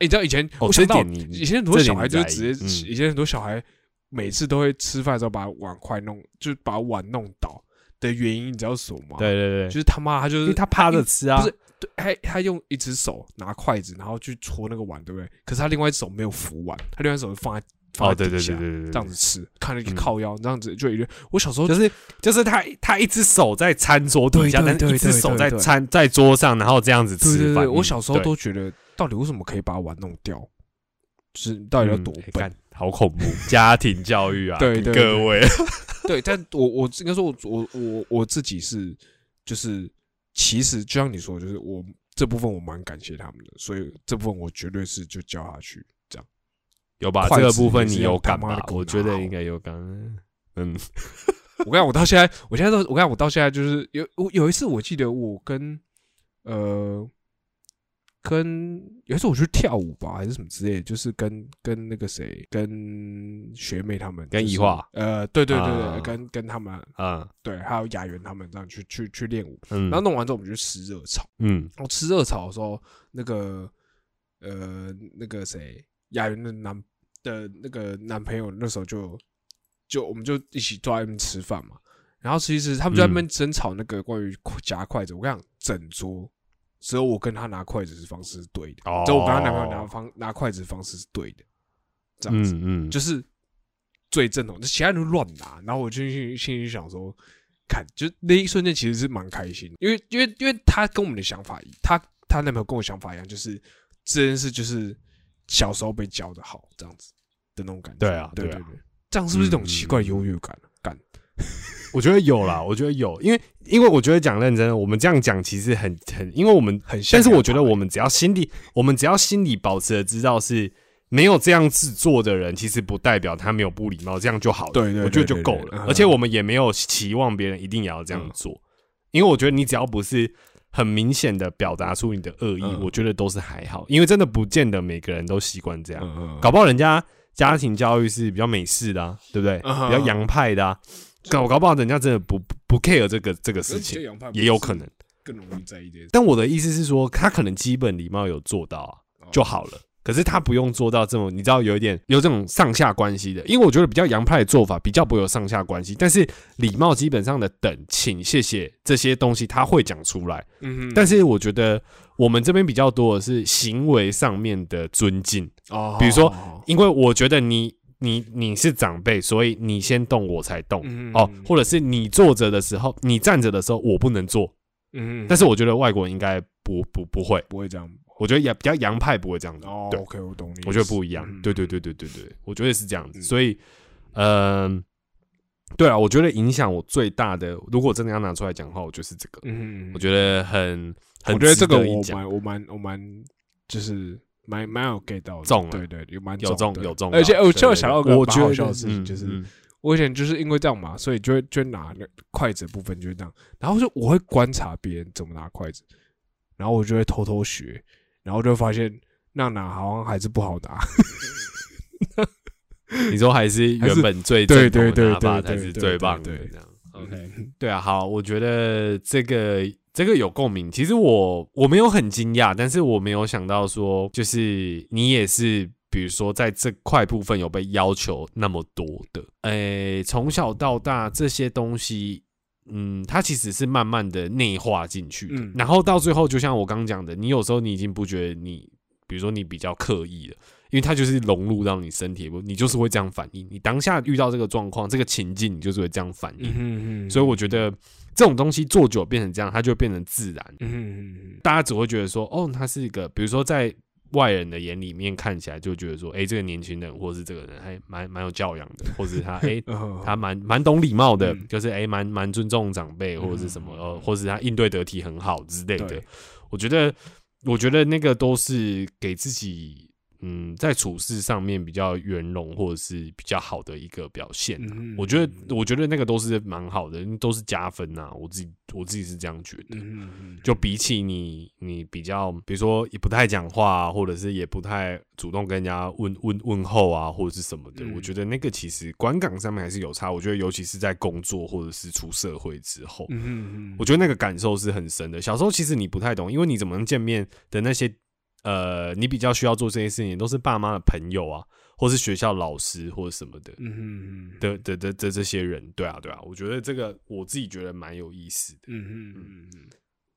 哎，你知道以前哦我想到以前很多小孩就直接以前很多小孩每次都会吃饭的时候把碗筷弄，就是把碗弄倒的原因，你知道是什么吗？，对对对，就是他妈他就是因为他趴着吃啊不，是对，他他用一只手拿筷子，然后去戳那个碗，对不对？可是他另外一只手没有扶碗，他另外一只手放在放哦，对对在底下对对对对，这样子吃，看了一个嗯靠腰，这样子就一个。我小时候就是就是他他一只手在餐桌底下，但是一只手在餐在桌上，然后这样子吃饭。对对对，我嗯小时候都觉得，到底为什么可以把碗弄掉？就是到底要多笨？好恐怖，家庭教育啊，对各位，对，但我我应该说我，我我我自己是就是，其实就像你说，就是我这部分我蛮感谢他们的，所以这部分我绝对是就教下去这样。有吧？这个部分你有感他妈的吧？我觉得应该有感。嗯，我跟你讲，我到现在，我现在都，我跟你讲，我到现在就是有我有一次，我记得我跟呃跟有一次我去跳舞吧，还是什么之类的，就是跟跟那个谁，跟学妹他们，跟怡化，呃，对对对对，啊。跟跟他们，啊，对，还有雅媛他们这样去去去练舞，嗯。然后弄完之后，我们就吃热炒，嗯。然后吃热炒的时候，那个呃那个谁，雅媛的男的那个男朋友那时候就就我们就一起坐在那边吃饭嘛，然后其实他们就在那边争吵那个关于夹筷子，我跟你讲，整桌只有我跟他拿筷子的方式是对的，哦。只有我跟他男朋友拿方拿筷子的方式是对的，这样子。嗯嗯，就是最正统，其他人都乱拿，然后我就心心里想说，看，就那一瞬间其实是蛮开心，因为因为因为他跟我们的想法一，他他男朋友跟我想法一样，就是这件事就是小时候被教的好这样子的那种感觉，对啊对啊。对对，这样是不是一种奇怪优越感啊？干，我觉得有啦，我觉得有，因为因为我觉得讲认真的，我们这样讲其实很很，因为我们很但是我觉得我们只要心里，我们只要心里保持的知道是没有这样制作的人，其实不代表他没有不礼貌，这样就好了。对我觉得就够了。而且我们也没有期望别人一定也要这样做，因为我觉得你只要不是很明显的表达出你的恶意，嗯我觉得都是还好，因为真的不见得每个人都习惯这样。搞不好人家家庭教育是比较美式的、啊，对不对？嗯比较洋派的啊，搞搞不好人家真的不不不 care 这个这个事情，也有可能。更容易在意这些，但我的意思是说，他可能基本礼貌有做到啊，就好了。可是他不用做到这种，你知道有一点有这种上下关系的，因为我觉得比较洋派的做法比较不会有上下关系，但是礼貌基本上的等、请、谢谢这些东西他会讲出来，嗯但是我觉得我们这边比较多的是行为上面的尊敬，哦。比如说因为我觉得你你你是长辈，所以你先动我才动。嗯哦，或者是你坐着的时候，你站着的时候，我不能坐。嗯，但是我觉得外国人应该不不不会，不会这样。我觉得也比较洋派不会这样子。哦对，，OK，我懂你。我觉得不一样。嗯对对对对对对，我觉得是这样子。嗯所以，嗯、对啊，我觉得影响我最大的，如果真的要拿出来讲的话，我就是这个。嗯，我觉得很，很我觉得这个我蛮我蛮我蛮就是蛮蛮有 get 到的，中了对对，有蛮有中的有中，而且我就想到个我觉得蛮好笑的事情，嗯就是嗯。我以前就是因为这样嘛，所以就会就会拿那筷子的部分就是这样，然后就我会观察别人怎么拿筷子，然后我就会偷偷学，然后就发现那拿好像还是不好拿，你说还是原本最对正统的对对拿法对对对才是最棒的对对这样。OK，嗯。对啊，好，我觉得这个这个有共鸣。其实我我没有很惊讶，但是我没有想到说，就是你也是，比如说在这块部分有被要求那么多的。诶、从小到大这些东西，嗯，它其实是慢慢的内化进去的。嗯然后到最后，就像我刚刚讲的，你有时候你已经不觉得你，比如说你比较刻意了。因为它就是融入到你身体，你就是会这样反应。你当下遇到这个状况、这个情境，你就是会这样反应。嗯嗯所以我觉得这种东西做久变成这样，它就会变成自然。嗯大家只会觉得说，哦，他是一个，比如说在外人的眼里面看起来，就觉得说，哎、这个年轻人或是这个人还蛮蛮有教养的，或者是他，哎、嗯，他蛮蛮懂礼貌的，嗯就是哎，蛮、蛮尊重长辈或者是什么，呃，或者是他应对得体很好之类的。我觉得，我觉得那个都是给自己。嗯，在处事上面比较圆融，或者是比较好的一个表现啊、嗯我觉得，我觉得那个都是蛮好的，都是加分呐、我自己，我自己是这样觉得。就比起你，你比较，比如说也不太讲话、啊，或者是也不太主动跟人家问问问候啊，或者是什么的，嗯我觉得那个其实观感上面还是有差。我觉得尤其是在工作或者是出社会之后，嗯嗯我觉得那个感受是很深的。小时候其实你不太懂，因为你怎么能见面的那些，呃，你比较需要做这些事情，都是爸妈的朋友啊，或是学校老师或者什么的。嗯嗯的的的的这些人，对啊对啊，我觉得这个我自己觉得蛮有意思的。嗯嗯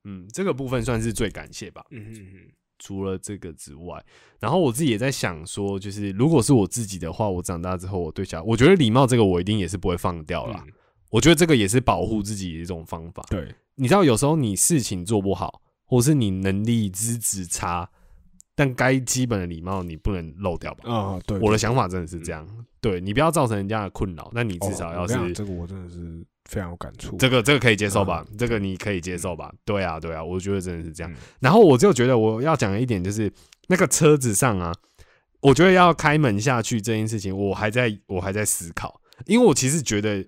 嗯，这个部分算是最感谢吧。嗯嗯除了这个之外，然后我自己也在想说，就是如果是我自己的话，我长大之后，我对小孩，我觉得礼貌这个我一定也是不会放掉啦。我觉得这个也是保护自己的一种方法。对，你知道，有时候你事情做不好，或是你能力资质差，但该基本的礼貌你不能漏掉吧？啊对，我的想法真的是这样，对你不要造成人家的困扰，那你至少要是、这个我真的是非常有感触，这个这个可以接受吧？嗯这个你可以接受吧？对啊，对啊，我觉得真的是这样。嗯然后我就觉得我要讲的一点就是，那个车子上啊，我觉得要开门下去这件事情，我还在我还在思考，因为我其实觉得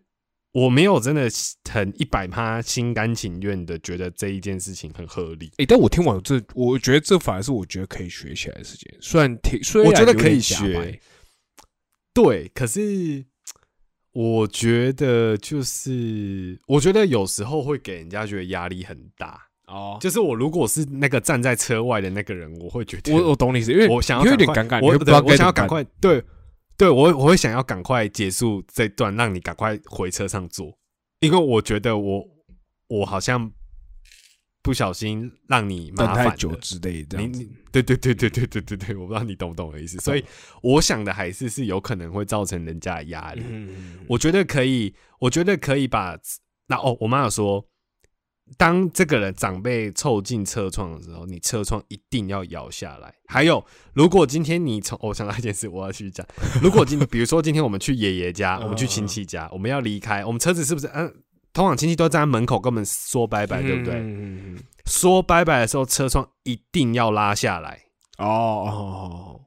我没有真的很一百趴心甘情愿的觉得这一件事情很合理。诶，但我听完这，我觉得这反而是我觉得可以学起来的事情。虽然听，虽然我觉得可以学，对，可是我觉得就是，我觉得有时候会给人家觉得压力很大。哦。就是我如果是那个站在车外的那个人，我会觉得我我懂你意思，因为我想要有点尴尬，我会不知道对我想要赶快对对我我会想要赶快结束这段，让你赶快回车上坐，因为我觉得我我好像不小心让你麻烦了久之类这样子你你。对对对对对对对对，我不知道你懂不懂我的意思，所以我想的还是是有可能会造成人家的压力。嗯，我觉得可以，我觉得可以把那哦，我妈有说，当这个人长辈凑近车窗的时候，你车窗一定要摇下来。还有，如果今天你从，我想到一件事，我要去讲。如果今比如说今天我们去爷爷家，我们去亲戚家，我们要离开，我们车子是不是嗯？通常亲戚都站在门口跟我们说拜拜，对不对？说拜拜的时候，车窗一定要拉下来。哦哦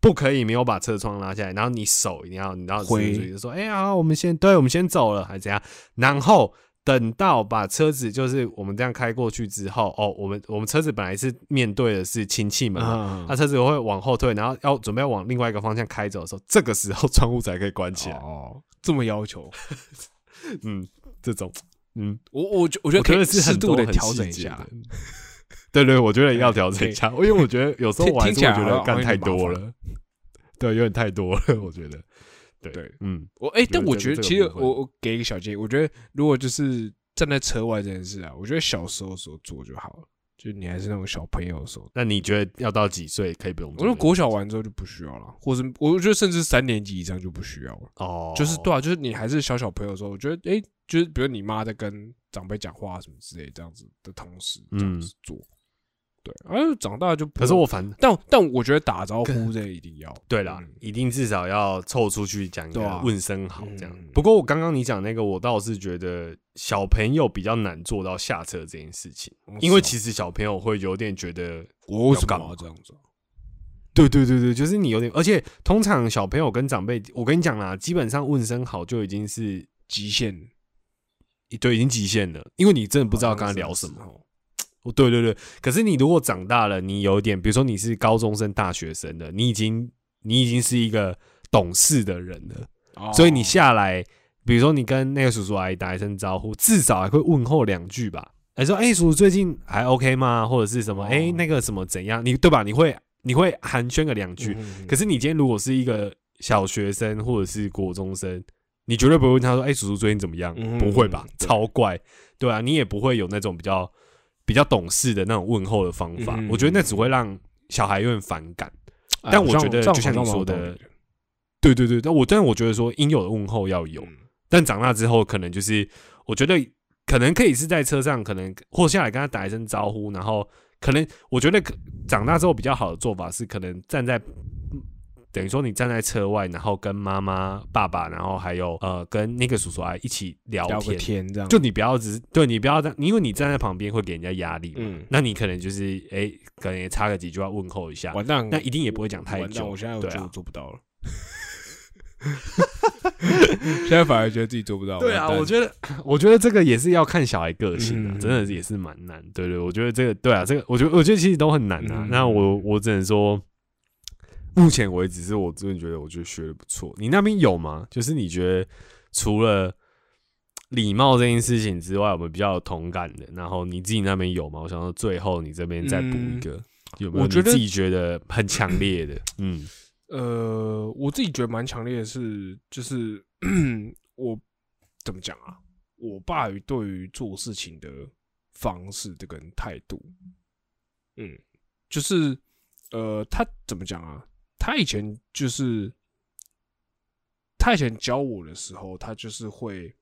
不可以没有把车窗拉下来，然后你手一定要，你知道，挥就说，哎呀，好我们先，对，我们先走了，还是怎样？然后等到把车子，就是我们这样开过去之后，哦，我们我们车子本来是面对的是亲戚们嘛，啊那车子会往后退，然后要准备往另外一个方向开走的时候，这个时候窗户才可以关起来。哦，这么要求，嗯，这种，嗯，我我觉我觉得可以适是很多度的调整一下。的。对对，我觉得要调整一下，因为我觉得有时候我还是会听听起来好像觉得干太多了，对，有点太多了，我觉得，对对嗯，我哎、但我觉得其实我我给一个小建议，我觉得如果就是站在车外这件事啊，我觉得小时候的时候做就好了，就是你还是那种小朋友的时候。那你觉得要到几岁可以不用我做这个？觉得国小完之后就不需要了，或者我觉得甚至三年级以上就不需要了。哦，就是对啊，就是你还是小小朋友的时候，我觉得哎、就是比如你妈在跟长辈讲话什么之类这样子的同时这样子做，对，而、长大就可是我反但但我觉得打招呼这一定要 对啦嗯，一定至少要凑出去讲一下问声好这样嗯。不过我刚刚你讲那个，我倒是觉得小朋友比较难做到下车这件事情，哦因为其实小朋友会有点觉得，我为什么要干嘛这样子啊？对对对对，就是你有点，而且通常小朋友跟长辈，我跟你讲啦，基本上问声好就已经是极限对已经极限了，因为你真的不知道跟他聊什么。对对对，可是你如果长大了，你有点，比如说你是高中生、大学生的，你已经你已经是一个懂事的人了，哦所以你下来，比如说你跟那个叔叔阿姨打一声招呼，至少还会问候两句吧。还说，哎、叔叔最近还 OK 吗？或者是什么？哦哎、那个什么怎样？你对吧？你会你会寒暄个两句。嗯可是你今天如果是一个小学生或者是国中生，你绝对不会问他说：“哎、叔叔最近怎么样？”嗯不会吧？超怪，对啊，你也不会有那种比较比较懂事的那种问候的方法。嗯我觉得那只会让小孩有点反感。哎但我觉得就像你说的对对对，但我但我觉得说应有的问候要有，嗯但长大之后可能就是我觉得可能可以是在车上，可能或下来跟他打一声招呼，然后可能我觉得可长大之后比较好的做法是，可能站在嗯等于说你站在车外，然后跟妈妈、爸爸，然后还有呃跟那个叔叔阿姨一起聊天，天这样，就你不要只是对你不要这样，因为你站在旁边会给人家压力嘛，嗯，那你可能就是哎、可能也插个几句话问候一下，完蛋，那一定也不会讲太完蛋，久。我现在我对啊觉得我做不到了。现在反而觉得自己做不到。对啊，我觉得，我觉得这个也是要看小孩个性的、嗯真的也是蛮难。对对，我觉得这个，对啊，这个，我觉得，我觉得其实都很难啊。嗯那我我只能说，目前为止是我真的觉得，我觉得学的不错。你那边有吗？就是你觉得除了礼貌这件事情之外，我们比较有同感的，然后你自己那边有吗？我想说，最后你这边再补一个，有没有我觉得你自己觉得很强烈的？嗯呃，我自己觉得蛮强烈的是，就是 我怎么讲啊？我爸于对于做事情的方式这个态度，嗯，就是呃，他怎么讲啊？他以前就是他以前教我的时候，他就是会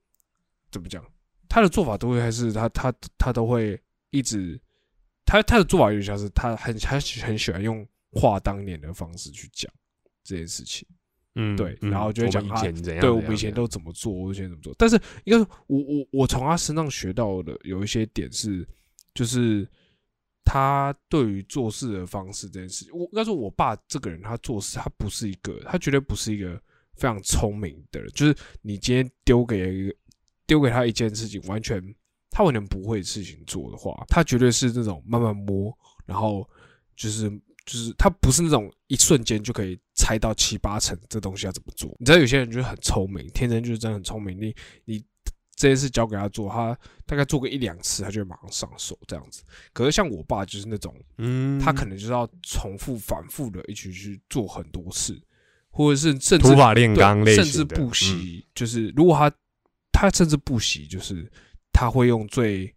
怎么讲？他的做法都会还是他他他都会一直他他的做法有点像是他很他很喜欢用话当年的方式去讲这件事情。嗯，对嗯然后就会讲以前怎样，对，我们以前都怎么做，我以前怎么做。但是应该说，我我我从他身上学到的有一些点是，就是他对于做事的方式这件事，我应该说，我爸这个人，他做事他不是一个，他绝对不是一个非常聪明的人。就是你今天丢给丢给他一件事情，完全他完全不会事情做的话，他绝对是那种慢慢摸，然后就是就是他不是那种一瞬间就可以猜到七八成这东西要怎么做。你知道有些人就是很聪明，天生就是真的很聪明，你你这件事交给他做，他大概做个一两次，他就会马上上手这样子。可是像我爸就是那种，嗯，他可能就是要重复反复的一起去做很多次，或者是甚至土法炼钢类甚至不嗯惜，就是如果他他甚至不惜，就是他会用最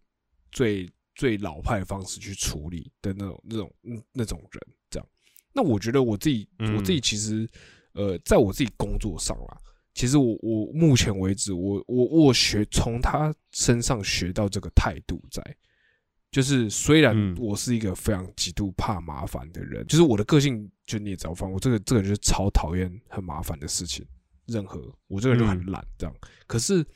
最最老派的方式去处理的那种那种嗯那种人，这样。那我觉得我自己嗯我自己其实呃，在我自己工作上啦，其实我我目前为止，我我我学从他身上学到这个态度在。就是虽然嗯我是一个非常极度怕麻烦的人，就是我的个性，就你也知道，反正我这个这个人就是超讨厌很麻烦的事情，任何我这个人就很懒这样。可是，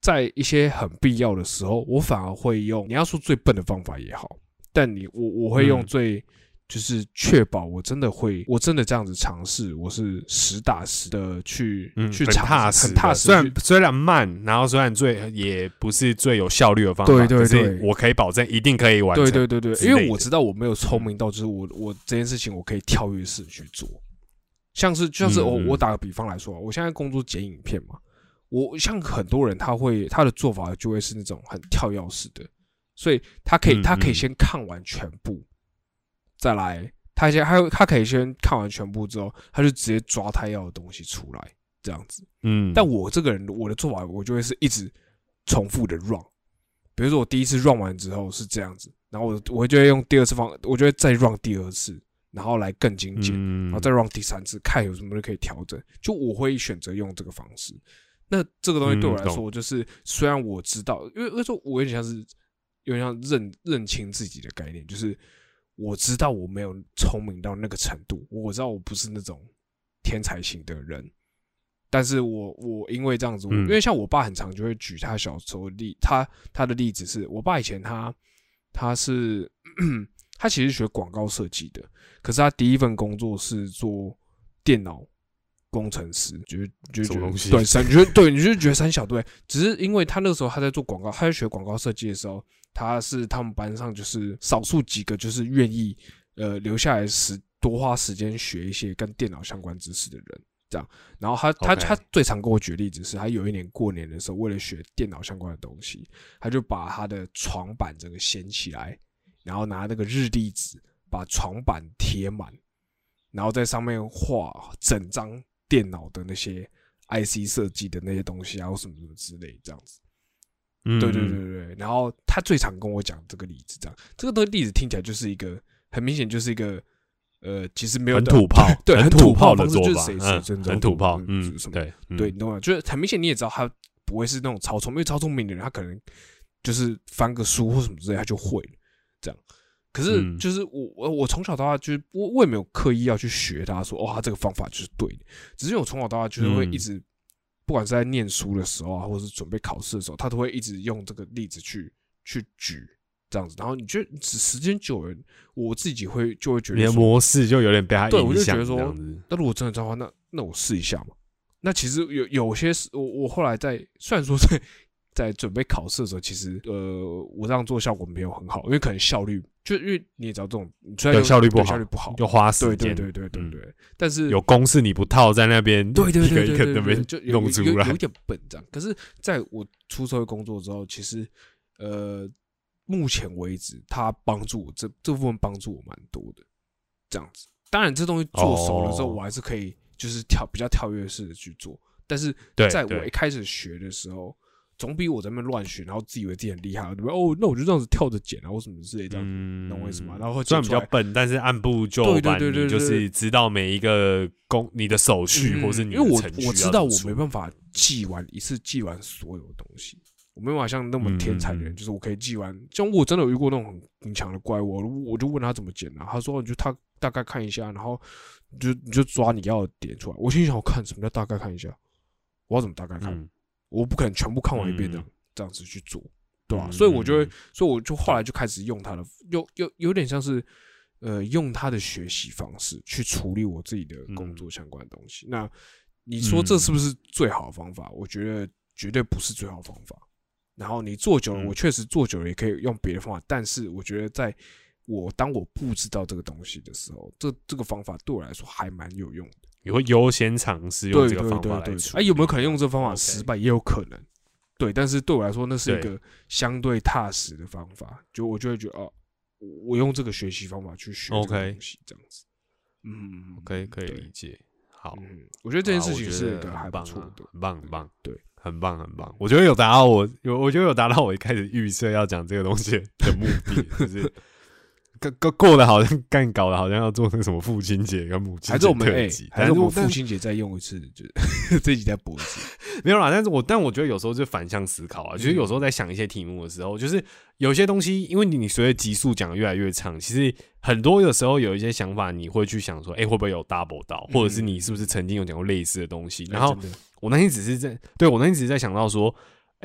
在一些很必要的时候，我反而会用你要说最笨的方法也好，但你我我会用嗯最、就是确保我真的会，我真的这样子尝试，我是实打实的去、嗯，去尝试，踏实，很踏实虽然虽然慢，然后虽然最也不是最有效率的方法，对对对。我可以保证一定可以完成。对对对对，因为我知道我没有聪明到，就是我我这件事情我可以跳跃式去做，像是就像是我我打个比方来说啊，我现在工作剪影片嘛，我像很多人他会他的做法就会是那种很跳跃式的，所以他可以嗯他可以嗯。先看完全部，再来他先他他可以先看完全部之后，他就直接抓他要的东西出来，这样子。嗯，但我这个人我的做法，我就会是一直重复的 run。比如说我第一次 run 完之后是这样子，然后我我就会用第二次方，我就会再 run 第二次，然后来更精简，嗯然后再 run 第三次，看有什么可以调整。就我会选择用这个方式。那这个东西对我来嗯说，就是虽然我知道，因为因为说我有点像是有点像认认清自己的概念，就是我知道我没有聪明到那个程度，我知道我不是那种天才型的人，但是我我因为这样子，嗯因为像我爸很常就会举他小时候例，他他的例子是我爸以前他他是他其实学广告设计的，可是他第一份工作是做电脑工程师，就是就觉得对三，你觉得对，你就觉得三小对，只是因为他那个时候他在做广告，他在学广告设计的时候，他是他们班上就是少数几个就是愿意呃留下来时多花时间学一些跟电脑相关知识的人。这样，然后他他他最常跟我举例子是，他有一年过年的时候，为了学电脑相关的东西，他就把他的床板整个掀起来，然后拿那个日历纸把床板贴满，然后在上面画整张电脑的那些 IC 设计的那些东西啊，或什么什么之类这样子。嗯对对对对对。然后他最常跟我讲这个例子，这样。这个东例子听起来就是一个很明显就是一个呃，其实没有很土炮，对，很土炮的的做法，就是谁真的很土炮，嗯嗯，什么对，嗯。对，你懂吗？就是很明显你也知道他不会是那种超聪明，因为超聪明的人他可能就是翻个书或什么之类他就会了这样。可是嗯。就是我我我从小到大就是我我也没有刻意要去学他说哦他这个方法就是对的，只是我从小到大就是会嗯。一直、不管是在念书的时候啊，或者是准备考试的时候，他都会一直用这个例子去去举这样子。然后你觉得时时间久了，我自己会就会觉你的模式就有点被他对我就影响，觉得说那如果真的这样的话，那那我试一下嘛。那其实有有些事，我我后来在虽然说在在准备考试的时候，其实呃我这样做效果没有很好，因为可能效率就因为你也知道这种，你虽然对有效率不好效率不好，就花时对间，对对对对嗯对。但是有公式你不套在那边，对对对对对那边就有弄出来有点笨这样。可是在我出社会工作之后，其实呃，目前为止，他帮助我这这部分帮助我蛮多的，这样子。当然，这东西做熟了之后，哦我还是可以就是跳比较跳跃式的去做。但是对在我一开始学的时候，总比我在那边乱选，然后自以为自己很厉害，对不对？哦，那我就这样子跳着剪啊，或什么之类这样子。嗯懂我意思吗然后虽然比较笨，但是按部就对对班，你就是知道每一个工你的手续嗯或是你因为我的程序我知道我没办法记完一次记完所有东西，我没办法像那么天才的人，就是我可以记完。像我真的有遇过那种很很强的怪物，我就问他怎么剪啊，他说你就他大概看一下，然后就你就抓你要的点出来。我心想，我看什么叫大概看一下？我要怎么大概看？嗯我不可能全部看完一遍的嗯、这样子去做，对吧、嗯所以我就会嗯，所以我就后来就开始用他的，有有有点像是呃用他的学习方式去处理我自己的工嗯作相关的东西。那你说这是不是最好的方法？我觉得绝对不是最好的方法。然后你做久了，嗯我确实做久了也可以用别的方法，但是我觉得在我当我不知道这个东西的时候，这这个方法对我来说还蛮有用的。你会优先尝试用这个方法来处哎，有没有可能用这个方法失败？也有可能，对。但是对我来说，那是一个相对踏实的方法。就我就会觉得，哦，我我用这个学习方法去学这个 OK 东西，这样子。嗯，，OK，可以理解。好，嗯，我觉得这件事情是一个还不很棒啊错的。很棒很棒，对，很棒很棒。我觉得有达到我有，我觉得有达到我一开始预设要讲这个东西的目的，就是过过过的好像干搞的好像要做那个什么父亲节跟母亲节还是我们哎是我们父亲节再用一次，就 是这一集再播一次。没有啦，但是我但我觉得有时候就反向思考啊，就是有时候在想一些题目的时候，就是有些东西，因为你你随着集数讲得越来越长，其实很多有时候有一些想法，你会去想说，哎、会不会有 double 到，或者是你是不是曾经有讲过类似的东西？然后我那天只是在对我那天只是在想到说，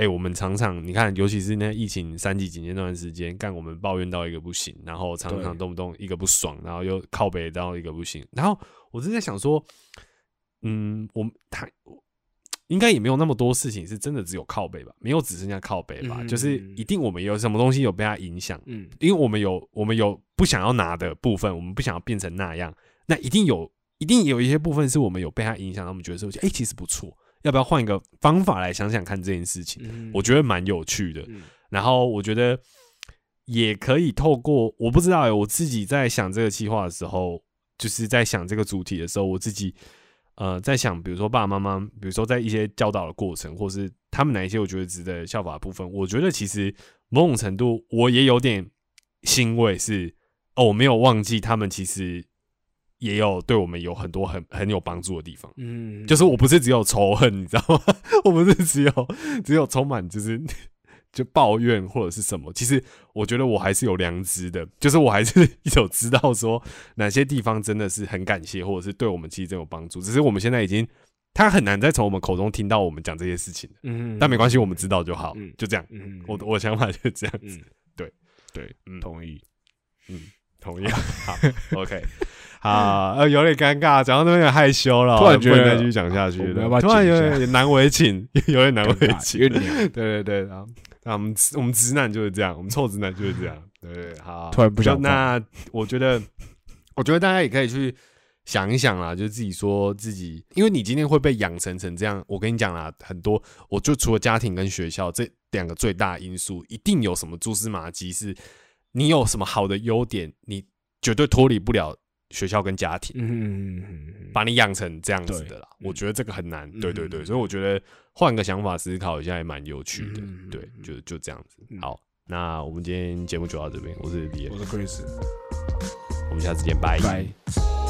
哎、我们常常你看，尤其是那疫情三级警戒那段时间，干我们抱怨到一个不行，然后常常动不动一个不爽，然后又靠北到一个不行，然后我正在想说，嗯，我们他应该也没有那么多事情是真的只有靠北吧，没有只剩下靠北吧，嗯就是一定我们有什么东西有被他影响，嗯，因为我们有我们有不想要拿的部分，我们不想要变成那样，那一定有一定有一些部分是我们有被他影响，到我们觉得说，哎、其实不错，要不要换一个方法来想想看这件事情？嗯我觉得蛮有趣的。嗯然后我觉得也可以透过我不知道哎、我自己在想这个计划的时候，就是在想这个主题的时候，我自己呃在想，比如说爸爸妈妈，比如说在一些教导的过程，或是他们哪一些我觉得值得效法的部分，我觉得其实某种程度我也有点欣慰是，哦，我没有忘记他们其实也有对我们有很多很很有帮助的地方。嗯，就是我不是只有仇恨，你知道吗？我不是只有只有充满就是 就抱怨或者是什么。其实我觉得我还是有良知的，就是我还是有知道说哪些地方真的是很感谢，或者是对我们其实真有帮助。只是我们现在已经他很难再从我们口中听到我们讲这些事情了，嗯，但没关系，我们知道就好嗯，就这样。嗯，我我想法就是这样子嗯，对对，嗯，同意。嗯同意。好，OK，好，呃，有点尴尬，讲到那边有点害羞了，突然觉得再继续讲下去突然有点难为情，有点难为情。对对 对，然后那我们我们直男就是这样，我们臭直男就是这样。对好，突然不想就那我觉得，我觉得大家也可以去想一想啦，就是自己说自己，因为你今天会被养成成这样，我跟你讲啦，很多，我就除了家庭跟学校这两个最大因素，一定有什么蛛丝马迹，是你有什么好的优点，你绝对脱离不了学校跟家庭。嗯嗯嗯嗯，把你养成这样子的啦，我觉得这个很难。对对对，嗯所以我觉得换个想法思考一下也蛮有趣的。嗯对，就就这样子。嗯好，那我们今天节目就到这边，我是李岩我，是 Chris，我们下次见，拜拜。